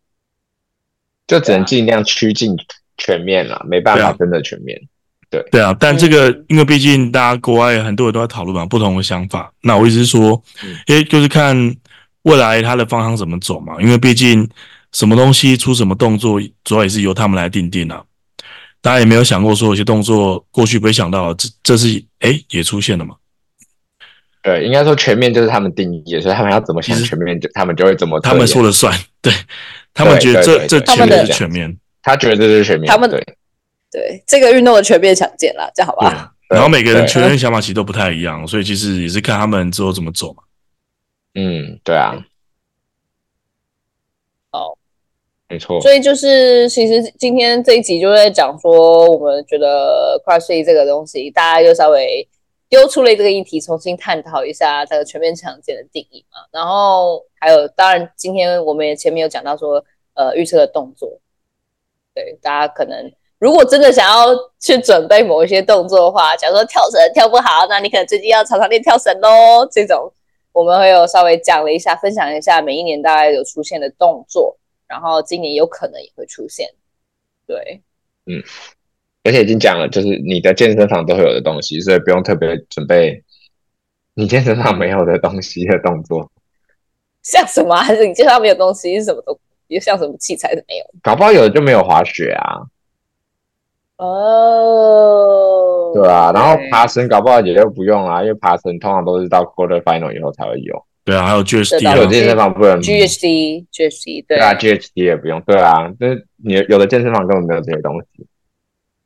就只能尽量趋近全面了，没办法真的全面。对，对啊，但这个因为毕竟大家国外很多人都在讨论嘛，不同的想法。那我意思是说，因为就是看。未来它的方向怎么走嘛？因为毕竟什么东西出什么动作，主要也是由他们来定定啊。大家也没有想过说有些动作过去不会想到，这这是诶也出现了嘛？对，应该说全面就是他们定义，所以他们要怎么想全面，就他们就会怎么。他们说了算，对，他们觉得这这全面是全面，他觉得这是全面，他们对对这个运动的全面强健啦，这样好吧？然后每个人全面想法其实都不太一样，所以其实也是看他们之后怎么走嘛。嗯，对啊，哦，没错。所以就是，其实今天这一集就在讲说，我们觉得 CrossFit 这个东西，大家就稍微丢出了这个议题，重新探讨一下这个全面强健的定义嘛。然后还有，当然今天我们也前面有讲到说，呃，预测的动作，对，大家可能如果真的想要去准备某一些动作的话，假如说跳绳跳不好，那你可能最近要常常练跳绳喽，这种。我们会有稍微讲了一下，分享一下每一年大概有出现的动作，然后今年有可能也会出现。对，嗯，而且已经讲了，就是你的健身房都会有的东西，所以不用特别准备你健身房没有的东西的动作。像什么？还是你健身房没有东西是什么都？又像什么器材都没有？搞不好有的就没有滑雪啊。哦，对啊，然后爬绳搞不好也就不用啦，因为爬绳通常都是到 quarter final 以后才会有。对啊，还有 GHD，有健身房不能 GHD，GHD，对啊，GHD 也不用。对啊，就是你有的健身房根本没有这些东西。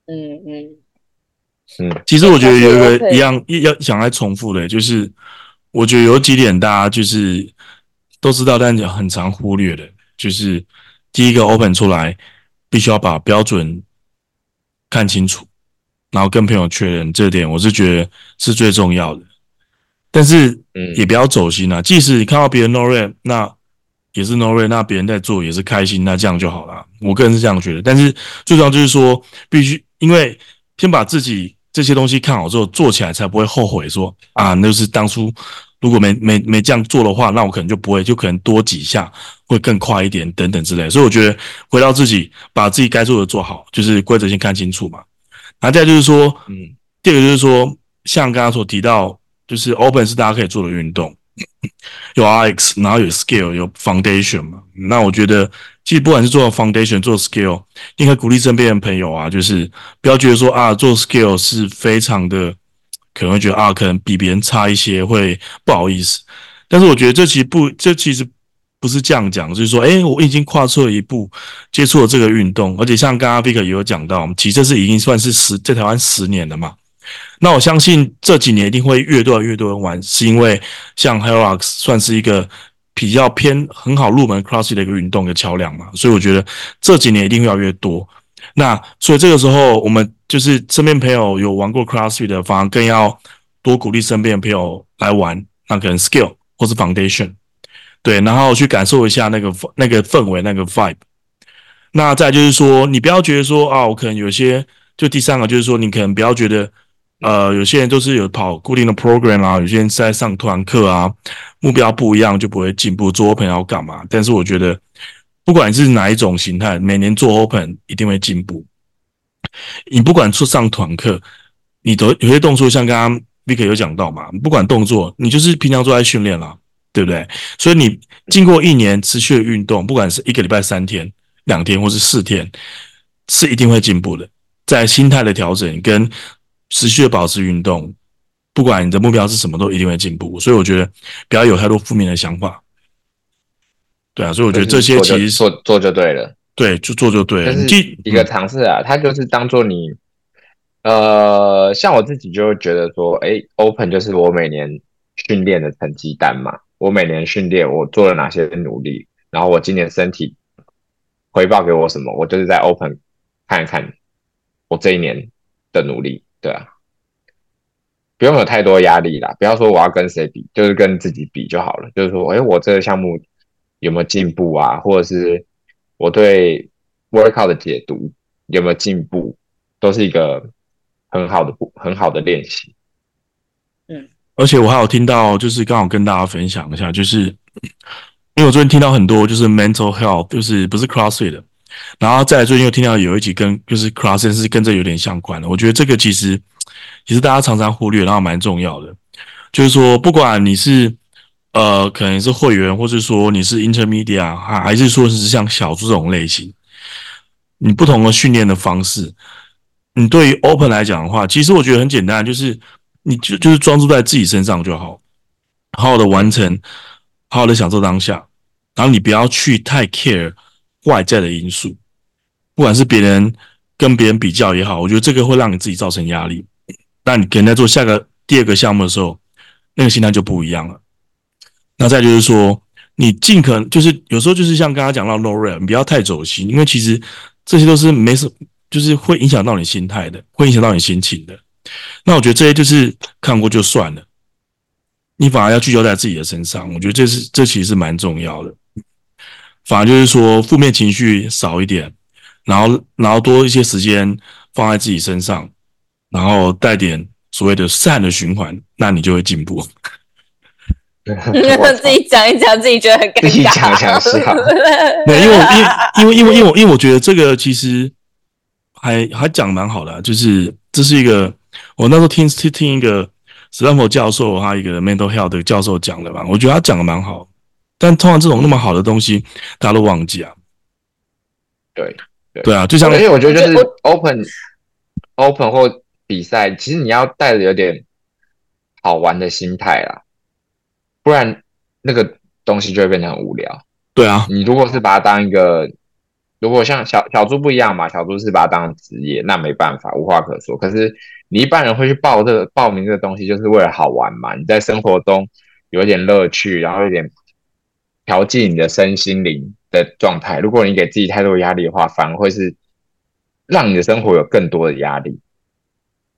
嗯嗯嗯，其实我觉得有一个一样要想来重复的，就是我觉得有几点大家就是都知道，但是很常忽略的，就是第一个 open 出来必须要把标准。看清楚，然后跟朋友确认这点，我是觉得是最重要的。但是，嗯，也不要走心啊。即使你看到别人 no rep，那也是 no rep，那别人在做也是开心，那这样就好了。我个人是这样觉得。但是最重要就是说，必须因为先把自己这些东西看好之后，做起来才不会后悔说。啊，那就是当初如果没没没这样做的话，那我可能就不会，就可能多几下会更快一点，等等之类。所以我觉得回到自己，把自己该做的做好，就是规则先看清楚嘛。然后再就是说，嗯，第二个就是说，像刚刚所提到，就是 Open 是大家可以做的运动，有 RX，然后有 Scale，有 Foundation 嘛。那我觉得，其实不管是做 Foundation，做 Scale，应该鼓励身边的朋友啊，就是不要觉得说啊，做 Scale 是非常的，可能会觉得啊，可能比别人差一些，会不好意思。但是我觉得这其实不，这其实。不是这样讲，就是说，诶，我已经跨出了一步，接触了这个运动，而且像刚刚 Vick 也有讲到，其实这是已经算是十在台湾十年了嘛。那我相信这几年一定会越多越多人玩，是因为像 HYROX 算是一个比较偏很好入门 CrossFit 的一个运动的桥梁嘛，所以我觉得这几年一定会要越多。那所以这个时候，我们就是身边朋友有玩过 CrossFit 的，反而更要多鼓励身边的朋友来玩，那可能 Skill 或是 Foundation，对，然后去感受一下那个那个氛围，那个 vibe。那再就是说，你不要觉得说啊，我可能有些，就第三个就是说，你可能不要觉得，呃，有些人就是有跑固定的 program 啊，有些人是在上团课啊，目标不一样就不会进步，做 open 要干嘛？但是我觉得。不管是哪一种形态，每年做 Open 一定会进步。你不管出上团课，你都有些动作，像刚刚 Vicky 有讲到嘛，不管动作，你就是平常都在训练啦，对不对？所以你经过一年持续的运动，不管是一个礼拜三天、两天或是四天，是一定会进步的。在心态的调整跟持续的保持运动，不管你的目标是什么，都一定会进步。所以我觉得不要有太多负面的想法。对啊，所以我觉得这些其实做做，做就对了，对，就做就对了。就是一个尝试啊，它就是当做你，呃，像我自己就会觉得说，哎，Open 就是我每年训练的成绩单嘛。我每年训练我做了哪些努力，然后我今年身体回报给我什么，我就是在 Open 看一看我这一年的努力。对啊，不用有太多压力啦，不要说我要跟谁比，就是跟自己比就好了。就是说，哎，我这个项目。有没有进步啊？或者是我对 workout 的解读有没有进步，都是一个很好的、很好的练习。嗯，而且我还有听到，就是刚好跟大家分享一下，就是因为我最近听到很多就是 mental health，就是不是 CrossFit 的，然后再最近又听到有一集跟就是 CrossFit 是跟这有点相关的。我觉得这个其实也是大家常常忽略，然后蛮重要的，就是说不管你是。呃，可能是会员，或是说你是 intermediate，还还是说是像小猪这种类型，你不同的训练的方式，你对于 open 来讲的话，其实我觉得很简单，就是你就就是专注在自己身上就好，好好的完成，好好的享受当下，然后你不要去太 care 外在的因素，不管是别人跟别人比较也好，我觉得这个会让你自己造成压力。那你可能在做下个第二个项目的时候，那个心态就不一样了。那再就是说，你尽可能就是有时候就是像刚刚讲到 no rep，你不要太走心，因为其实这些都是没什么，就是会影响到你心态的，会影响到你心情的。那我觉得这些就是看过就算了，你反而要聚焦在自己的身上。我觉得这是这其实是蛮重要的。反而就是说，负面情绪少一点，然后然后多一些时间放在自己身上，然后带点所谓的善的循环，那你就会进步。自己讲一讲，自己觉得很尴尬。自己讲讲是好。对，因为因为因为因为因为因为我觉得这个其实还还讲蛮好的，就是这是一个我那时候听听听一个史丹佛教授他一个 mental health 的教授讲的吧，我觉得他讲的蛮好。但通常这种那么好的东西，大家都忘记啊。对对对啊，就像因为我觉得就是 open open 或比赛，其实你要带着有点好玩的心态啦。不然那个东西就会变得很无聊。对啊，你如果是把它当一个，如果像小小猪不一样嘛，小猪是把它当职业，那没办法，无话可说。可是你一般人会去报这个报名这个东西，就是为了好玩嘛。你在生活中有点乐趣，然后有点调剂你的身心灵的状态。如果你给自己太多压力的话，反而会是让你的生活有更多的压力，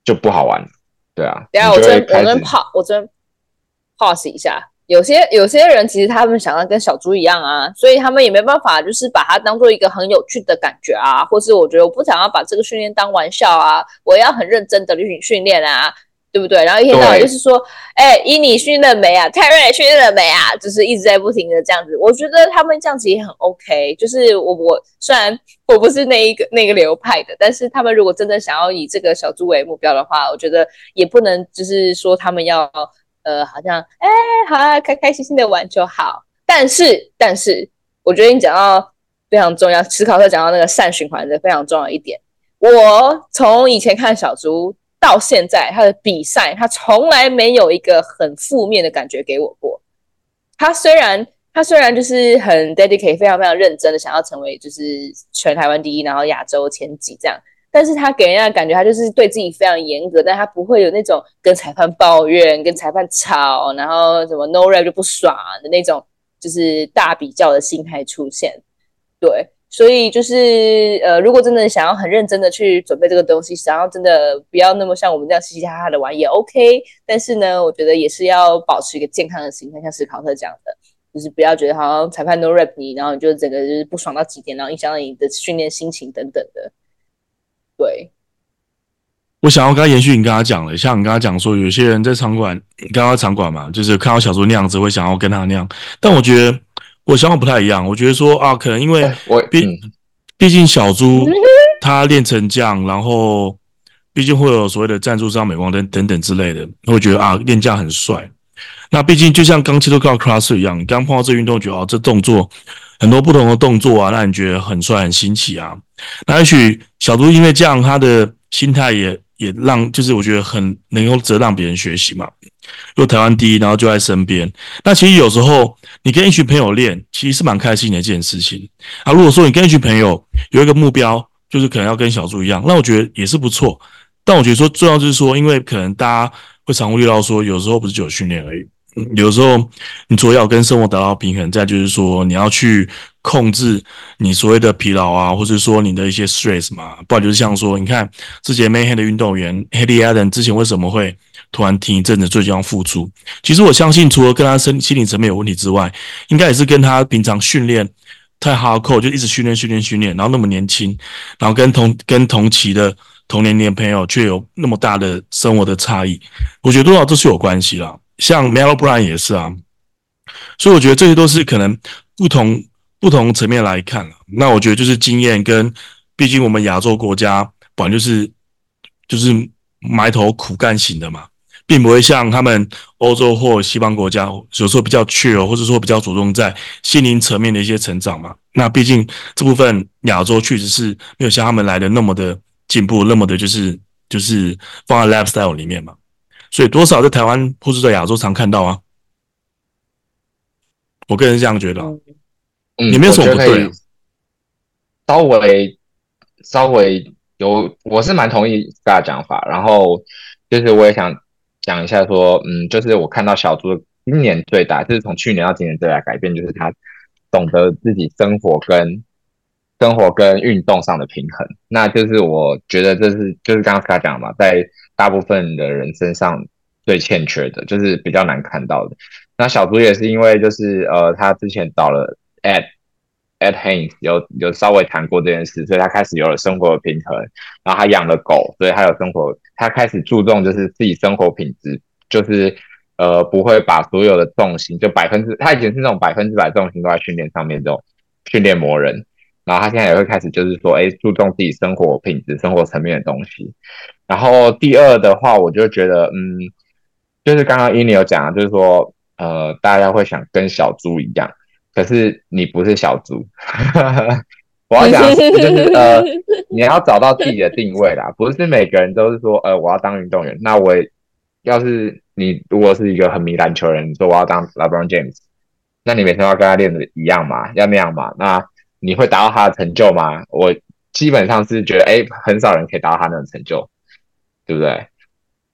就不好玩。对啊，等下我真我真怕，我真 pause 一下。有些有些人其实他们想要跟小猪一样啊，所以他们也没办法，就是把它当做一个很有趣的感觉啊，或是我觉得我不想要把这个训练当玩笑啊，我要很认真的去训练啊，对不对？然后一天到晚就是说，哎、欸，伊你训练了没啊？泰瑞训练了没啊？就是一直在不停的这样子。我觉得他们这样子也很 OK。就是我我虽然我不是那一个那个流派的，但是他们如果真的想要以这个小猪为目标的话，我觉得也不能就是说他们要。呃，好像哎，好啊，开开心心的玩就好。但是，但是，我觉得你讲到非常重要，史考特讲到那个善循环的非常重要一点。我从以前看小猪到现在，他的比赛，他从来没有一个很负面的感觉给我过。他虽然他虽然就是很 dedicate，非常非常认真的想要成为就是全台湾第一，然后亚洲前几这样。但是他给人家的感觉，他就是对自己非常严格，但他不会有那种跟裁判抱怨、跟裁判吵，然后什么 no rep 就不爽的那种，就是大比较的心态出现。对，所以就是呃，如果真的想要很认真的去准备这个东西，想要真的不要那么像我们这样嘻嘻哈哈的玩也 OK。但是呢，我觉得也是要保持一个健康的心态，像史考特讲的，就是不要觉得好像裁判都 rap 你，然后你就整个就是不爽到极点，然后影响到你的训练心情等等的。对。我想要跟延续你刚刚讲的，像你刚刚讲说，有些人在场馆，刚刚场馆嘛，就是看到小猪那样子，会想要跟他那样。但我觉得我想法不太一样，我觉得说啊，可能因为毕毕竟小猪他练成这样，然后毕竟会有所谓的赞助商、美光灯等等之类的，会觉得啊练这样很帅。那毕竟就像刚接触到 CrossFit 一样，你刚碰到这运动，觉得啊这动作很多不同的动作啊，让你觉得很帅、很新奇啊。那也许小猪因为这样，他的心态也。也让就是我觉得很能够值得让别人学习嘛。如果台湾第一，然后就在身边。那其实有时候你跟一群朋友练，其实是蛮开心的一件事情啊。如果说你跟一群朋友有一个目标，就是可能要跟小猪一样，那我觉得也是不错。但我觉得说重要就是说，因为可能大家会常会遇到说，有时候不是只有训练而已。有时候你说要跟生活达到平衡，再就是说你要去控制你所谓的疲劳啊，或者说你的一些 stress 嘛，不然就是像说，你看之前 Mayhem 的运动员 Haley Allen 之前为什么会突然停一阵子，最近要复出？其实我相信，除了跟他身心理层面有问题之外，应该也是跟他平常训练太 hardcore，就一直训练训练训练，然后那么年轻，然后跟同跟同期的同年龄的朋友却有那么大的生活的差异，我觉得多少都是有关系啦。像 Melo Brown 也是啊，所以我觉得这些都是可能不同不同层面来看。那我觉得就是经验跟，毕竟我们亚洲国家本来就是就是埋头苦干型的嘛，并不会像他们欧洲或西方国家有时候比较缺哦，或者说比较注重在心灵层面的一些成长嘛。那毕竟这部分亚洲确实是没有像他们来的那么的进步，那么的就是就是放在 lifestyle 里面嘛。所以多少在台湾或是在亚洲常看到啊，我个人是这样觉得，嗯，也没有什么不对，稍微稍微有，我是蛮同意大家讲法，然后就是我也想讲一下说，嗯，就是我看到小猪今年最大，就是从去年到今年最大改变，就是他懂得自己生活跟生活跟运动上的平衡，那就是我觉得这是就是刚刚他讲嘛，在。大部分的人身上最欠缺的就是比较难看到的。那小猪也是因为就是呃，他之前找了 Ed Ed Haynes 有有稍微谈过这件事，所以他开始有了生活的平衡。然后他养了狗，所以他有生活，他开始注重就是自己生活品质，就是呃不会把所有的重心就百分之，他以前是那种百分之百重心都在训练上面这种训练魔人。然后他现在也会开始，就是说，哎，注重自己生活品质、生活层面的东西。然后第二的话，我就觉得，嗯，就是刚刚伊尼有讲，就是说，呃，大家会想跟小猪一样，可是你不是小猪。我要讲，就是呃，你要找到自己的定位啦，不是每个人都是说，呃，我要当运动员。那我要是你如果是一个很迷篮球人，你说我要当 LeBron James，那你每天要跟他练的一样嘛，要那样嘛，那。你会达到他的成就吗？我基本上是觉得，哎，很少人可以达到他那种成就，对不对？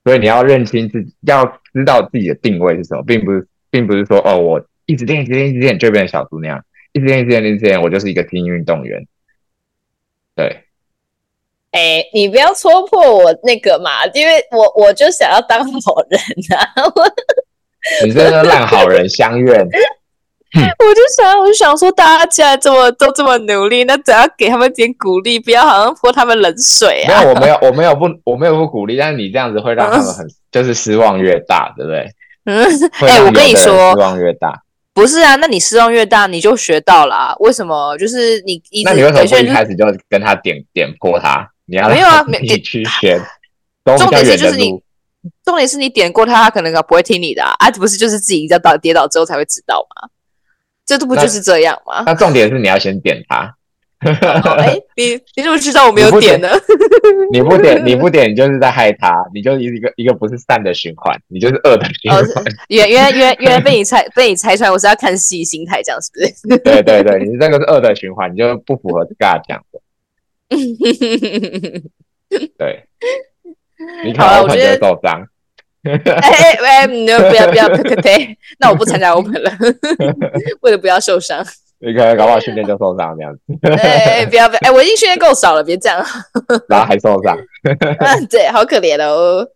所以你要认清自己，要知道自己的定位是什么，并不是，并不是说，哦，我一直练，一直练，一直练，就变成小猪那样，一直练，一直练，一直练，我就是一个精英运动员。对。哎，你不要戳破我那个嘛，因为我我就想要当好人啊！你这个烂好人 相愿。我就想，我就想说，大家既然这么都这么努力，那只要给他们点鼓励，不要好像泼他们冷水啊。没有，我没有，我没有不，我没有不鼓励，但是你这样子会让他们很，嗯、就是失望越大，对不对？嗯，哎、欸，我跟你说，失望越大，不是啊？那你失望越大，你就学到了、啊。为什么？就是你一，那你为什么不一开始就跟他点点破他？你要没有啊？你去学，重点是就是你，重点是你点过他，他可能不会听你的啊，啊不是就是自己在倒跌倒之后才会知道吗？这都不就是这样吗？那重点是你要先点他。哎，你你怎么知道我没有点呢？你不点，你不点，你就是在害他，你就是一个一个不是善的循环，你就是恶的循环。原原原原来被你猜被你猜出来，我是要看戏心态，这样是不是？对对对，你这个是恶的循环，你就不符合这样讲的。对，你好了，我觉得受伤。哎哎哎，你不要不要呸呸呸，那我不参加 Open 了，为了不要受伤。你可能搞不好训练就受伤这样子。哎，不要不要，哎，我已经训练够少了，别这样。然后还受伤。嗯，对，好可怜哦。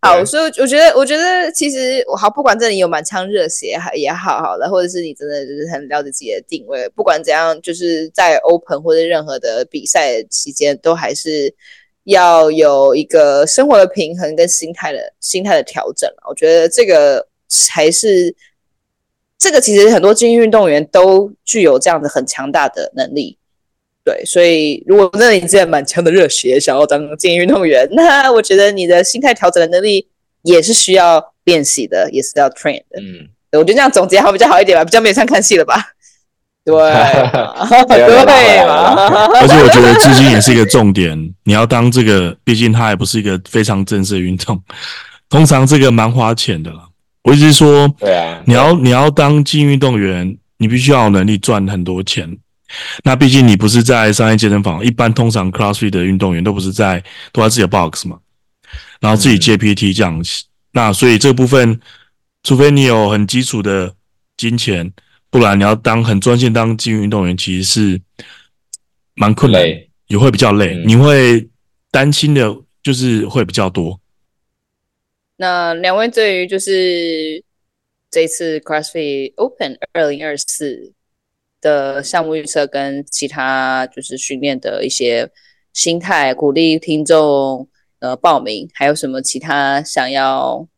好，所以我觉得，我觉得其实我好，不管这里有满腔热血也好好的，或者是你真的就是很了解自己的定位，不管怎样，就是在 Open 或者任何的比赛期间，都还是要有一个生活的平衡跟心态的心态的调整。我觉得这个才是这个，其实很多精英运动员都具有这样子很强大的能力。对，所以如果真的你真的满腔的热血，想要当精英运动员，那我觉得你的心态调整的能力也是需要练习的，也是要 train 的。嗯，我觉得这样总结好比较好一点吧，比较没有像看戏了吧？对，对嘛而且我觉得资金也是一个重点，你要当这个，毕竟它还不是一个非常正式的运动，通常这个蛮花钱的了。我意思是说，对啊，你要你要当精英运动员，你必须要有能力赚很多钱。那毕竟你不是在商业健身房，一般通常 CrossFit 的运动员都不是在都在自己的 box 嘛，然后自己接 PT 这样。嗯、那所以这部分，除非你有很基础的金钱，不然你要当很专心当精英运动员，其实是蛮困难，也会比较累，嗯、你会担心的就是会比较多。那两位对于就是这次 CrossFit Open 二零二四。的项目预测跟其他就是训练的一些心态，鼓励听众呃报名，还有什么其他想要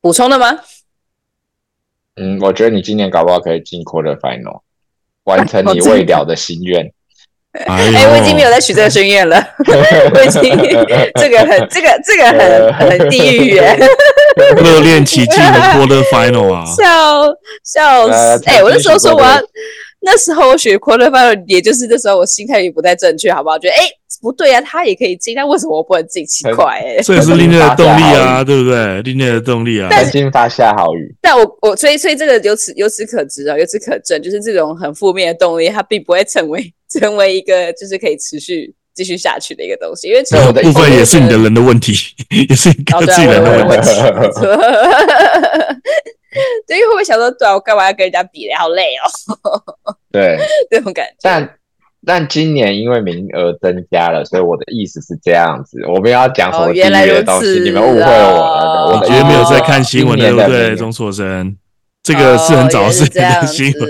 补充的吗？嗯，我觉得你今年搞不好可以进 Quarter Final，完成你未了的心愿。哎，我已经没有在许这个心愿了，我已经这个很这个这个很很地狱耶，热恋奇迹的 Quarter Final 啊，笑笑死！哎，我那时候说我要。那时候我学 final，也就是那时候我心态也不太正确，好不好？觉得哎，不对啊，他也可以进，那为什么我不能进？奇怪哎，这也是另类的动力啊，对不对？另类的动力啊，但是发下好雨。但我我所以所以这个由此由此可知啊，由此可证，就是这种很负面的动力，它并不会成为 成为一个就是可以持续继续下去的一个东西，因为这个部分也是你的人的问题，也是你自己人的问题。对，因为会不会想说，对啊，我干嘛要跟人家比？好累哦。对，这种感觉。但但今年因为名额增加了，所以我的意思是这样子。我们要讲什么地狱的东西？你们误会我了。我觉得没有在看新闻，对不对？钟硕生，这个是很早的事情的新闻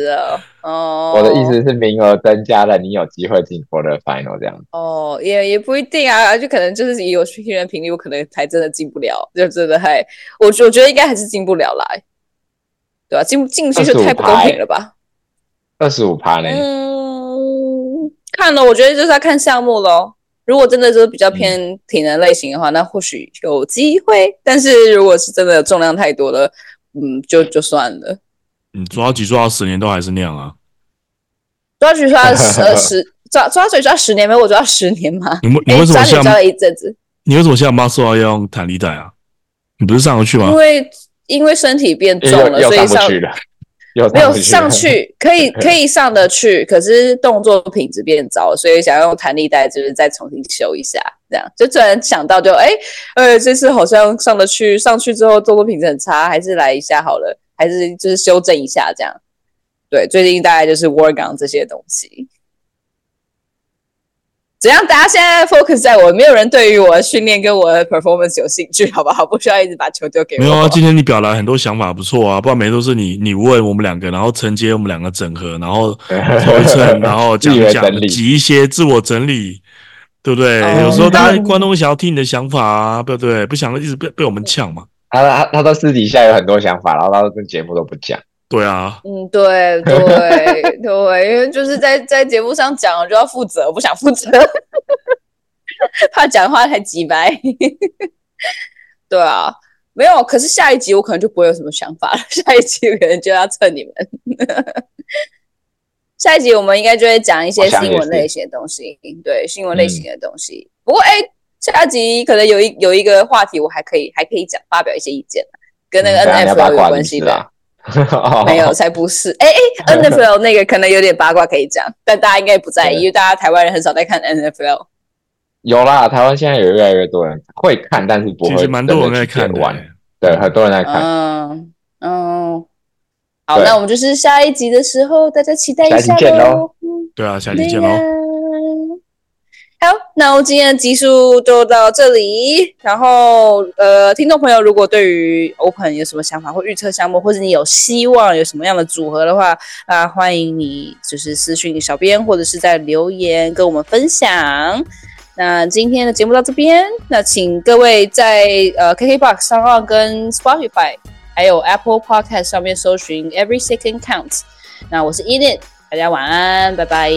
哦。我的意思是名额增加了，你有机会进 Quarter Final 这样子。哦，也也不一定啊，就可能就是以我训练频率，我可能还真的进不了，就真的还，我我觉得应该还是进不了啦。对吧？进进去就太不公平了吧？二十五趴呢？嗯，看了，我觉得就是要看项目喽。如果真的是比较偏体能类型的话，嗯、那或许有机会。但是如果是真的重量太多了，嗯，就就算了。你，抓举抓到十年都还是那样啊？抓举抓十十抓抓举抓十年没？我抓十年吗？你你为什么抓了一阵子？你为什么现在妈说要用弹力带啊？你不是上得去吗？因为。因为身体变重了，所以上没有上去，可以 可以上得去，可是动作品质变糟，所以想用弹力带，就是再重新修一下，这样就突然想到就，就哎，呃，这次好像上得去，上去之后动作品质很差，还是来一下好了，还是就是修正一下这样。对，最近大概就是 work on 这些东西。怎样？大家现在 focus 在我，没有人对于我的训练跟我的 performance 有兴趣，好不好？不需要一直把球丢给我。没有啊，今天你表达很多想法，不错啊。不然每次都是你，你问我们两个，然后承接我们两个整合，然后 抽一层，然后讲一讲，挤一些自我整理，对不对？嗯、有时候大家观众想要听你的想法啊，对不对？不想一直被被我们呛嘛。他他他到私底下有很多想法，然后他都跟节目都不讲。对啊，嗯，对对 对，因为就是在在节目上讲，就要负责，我不想负责，怕讲话太直白。对啊，没有，可是下一集我可能就不会有什么想法了，下一集可能就要蹭你们。下一集我们应该就会讲一些新闻类型的东西，对，新闻类型的东西。嗯、不过哎，下一集可能有一有一个话题，我还可以还可以讲发表一些意见，跟那个 NFL 有关系的。嗯 没有，才不是！哎哎，NFL 那个可能有点八卦可以讲，但大家应该不在意，因为大家台湾人很少在看 NFL。有啦，台湾现在有越来越多人会看，但是不会。其实蛮多人在看的，对，很多人在看。嗯嗯，好，那我们就是下一集的时候，大家期待一下喽。对啊，下集见喽。好，那我今天的集数就到这里。然后，呃，听众朋友，如果对于 Open 有什么想法或预测项目，或者你有希望有什么样的组合的话，啊、呃，欢迎你就是私讯小编，或者是在留言跟我们分享。那今天的节目到这边，那请各位在呃 KKBOX 上岸跟 Spotify 还有 Apple Podcast 上面搜寻 Every Second Counts。那我是 Enid，大家晚安，拜拜。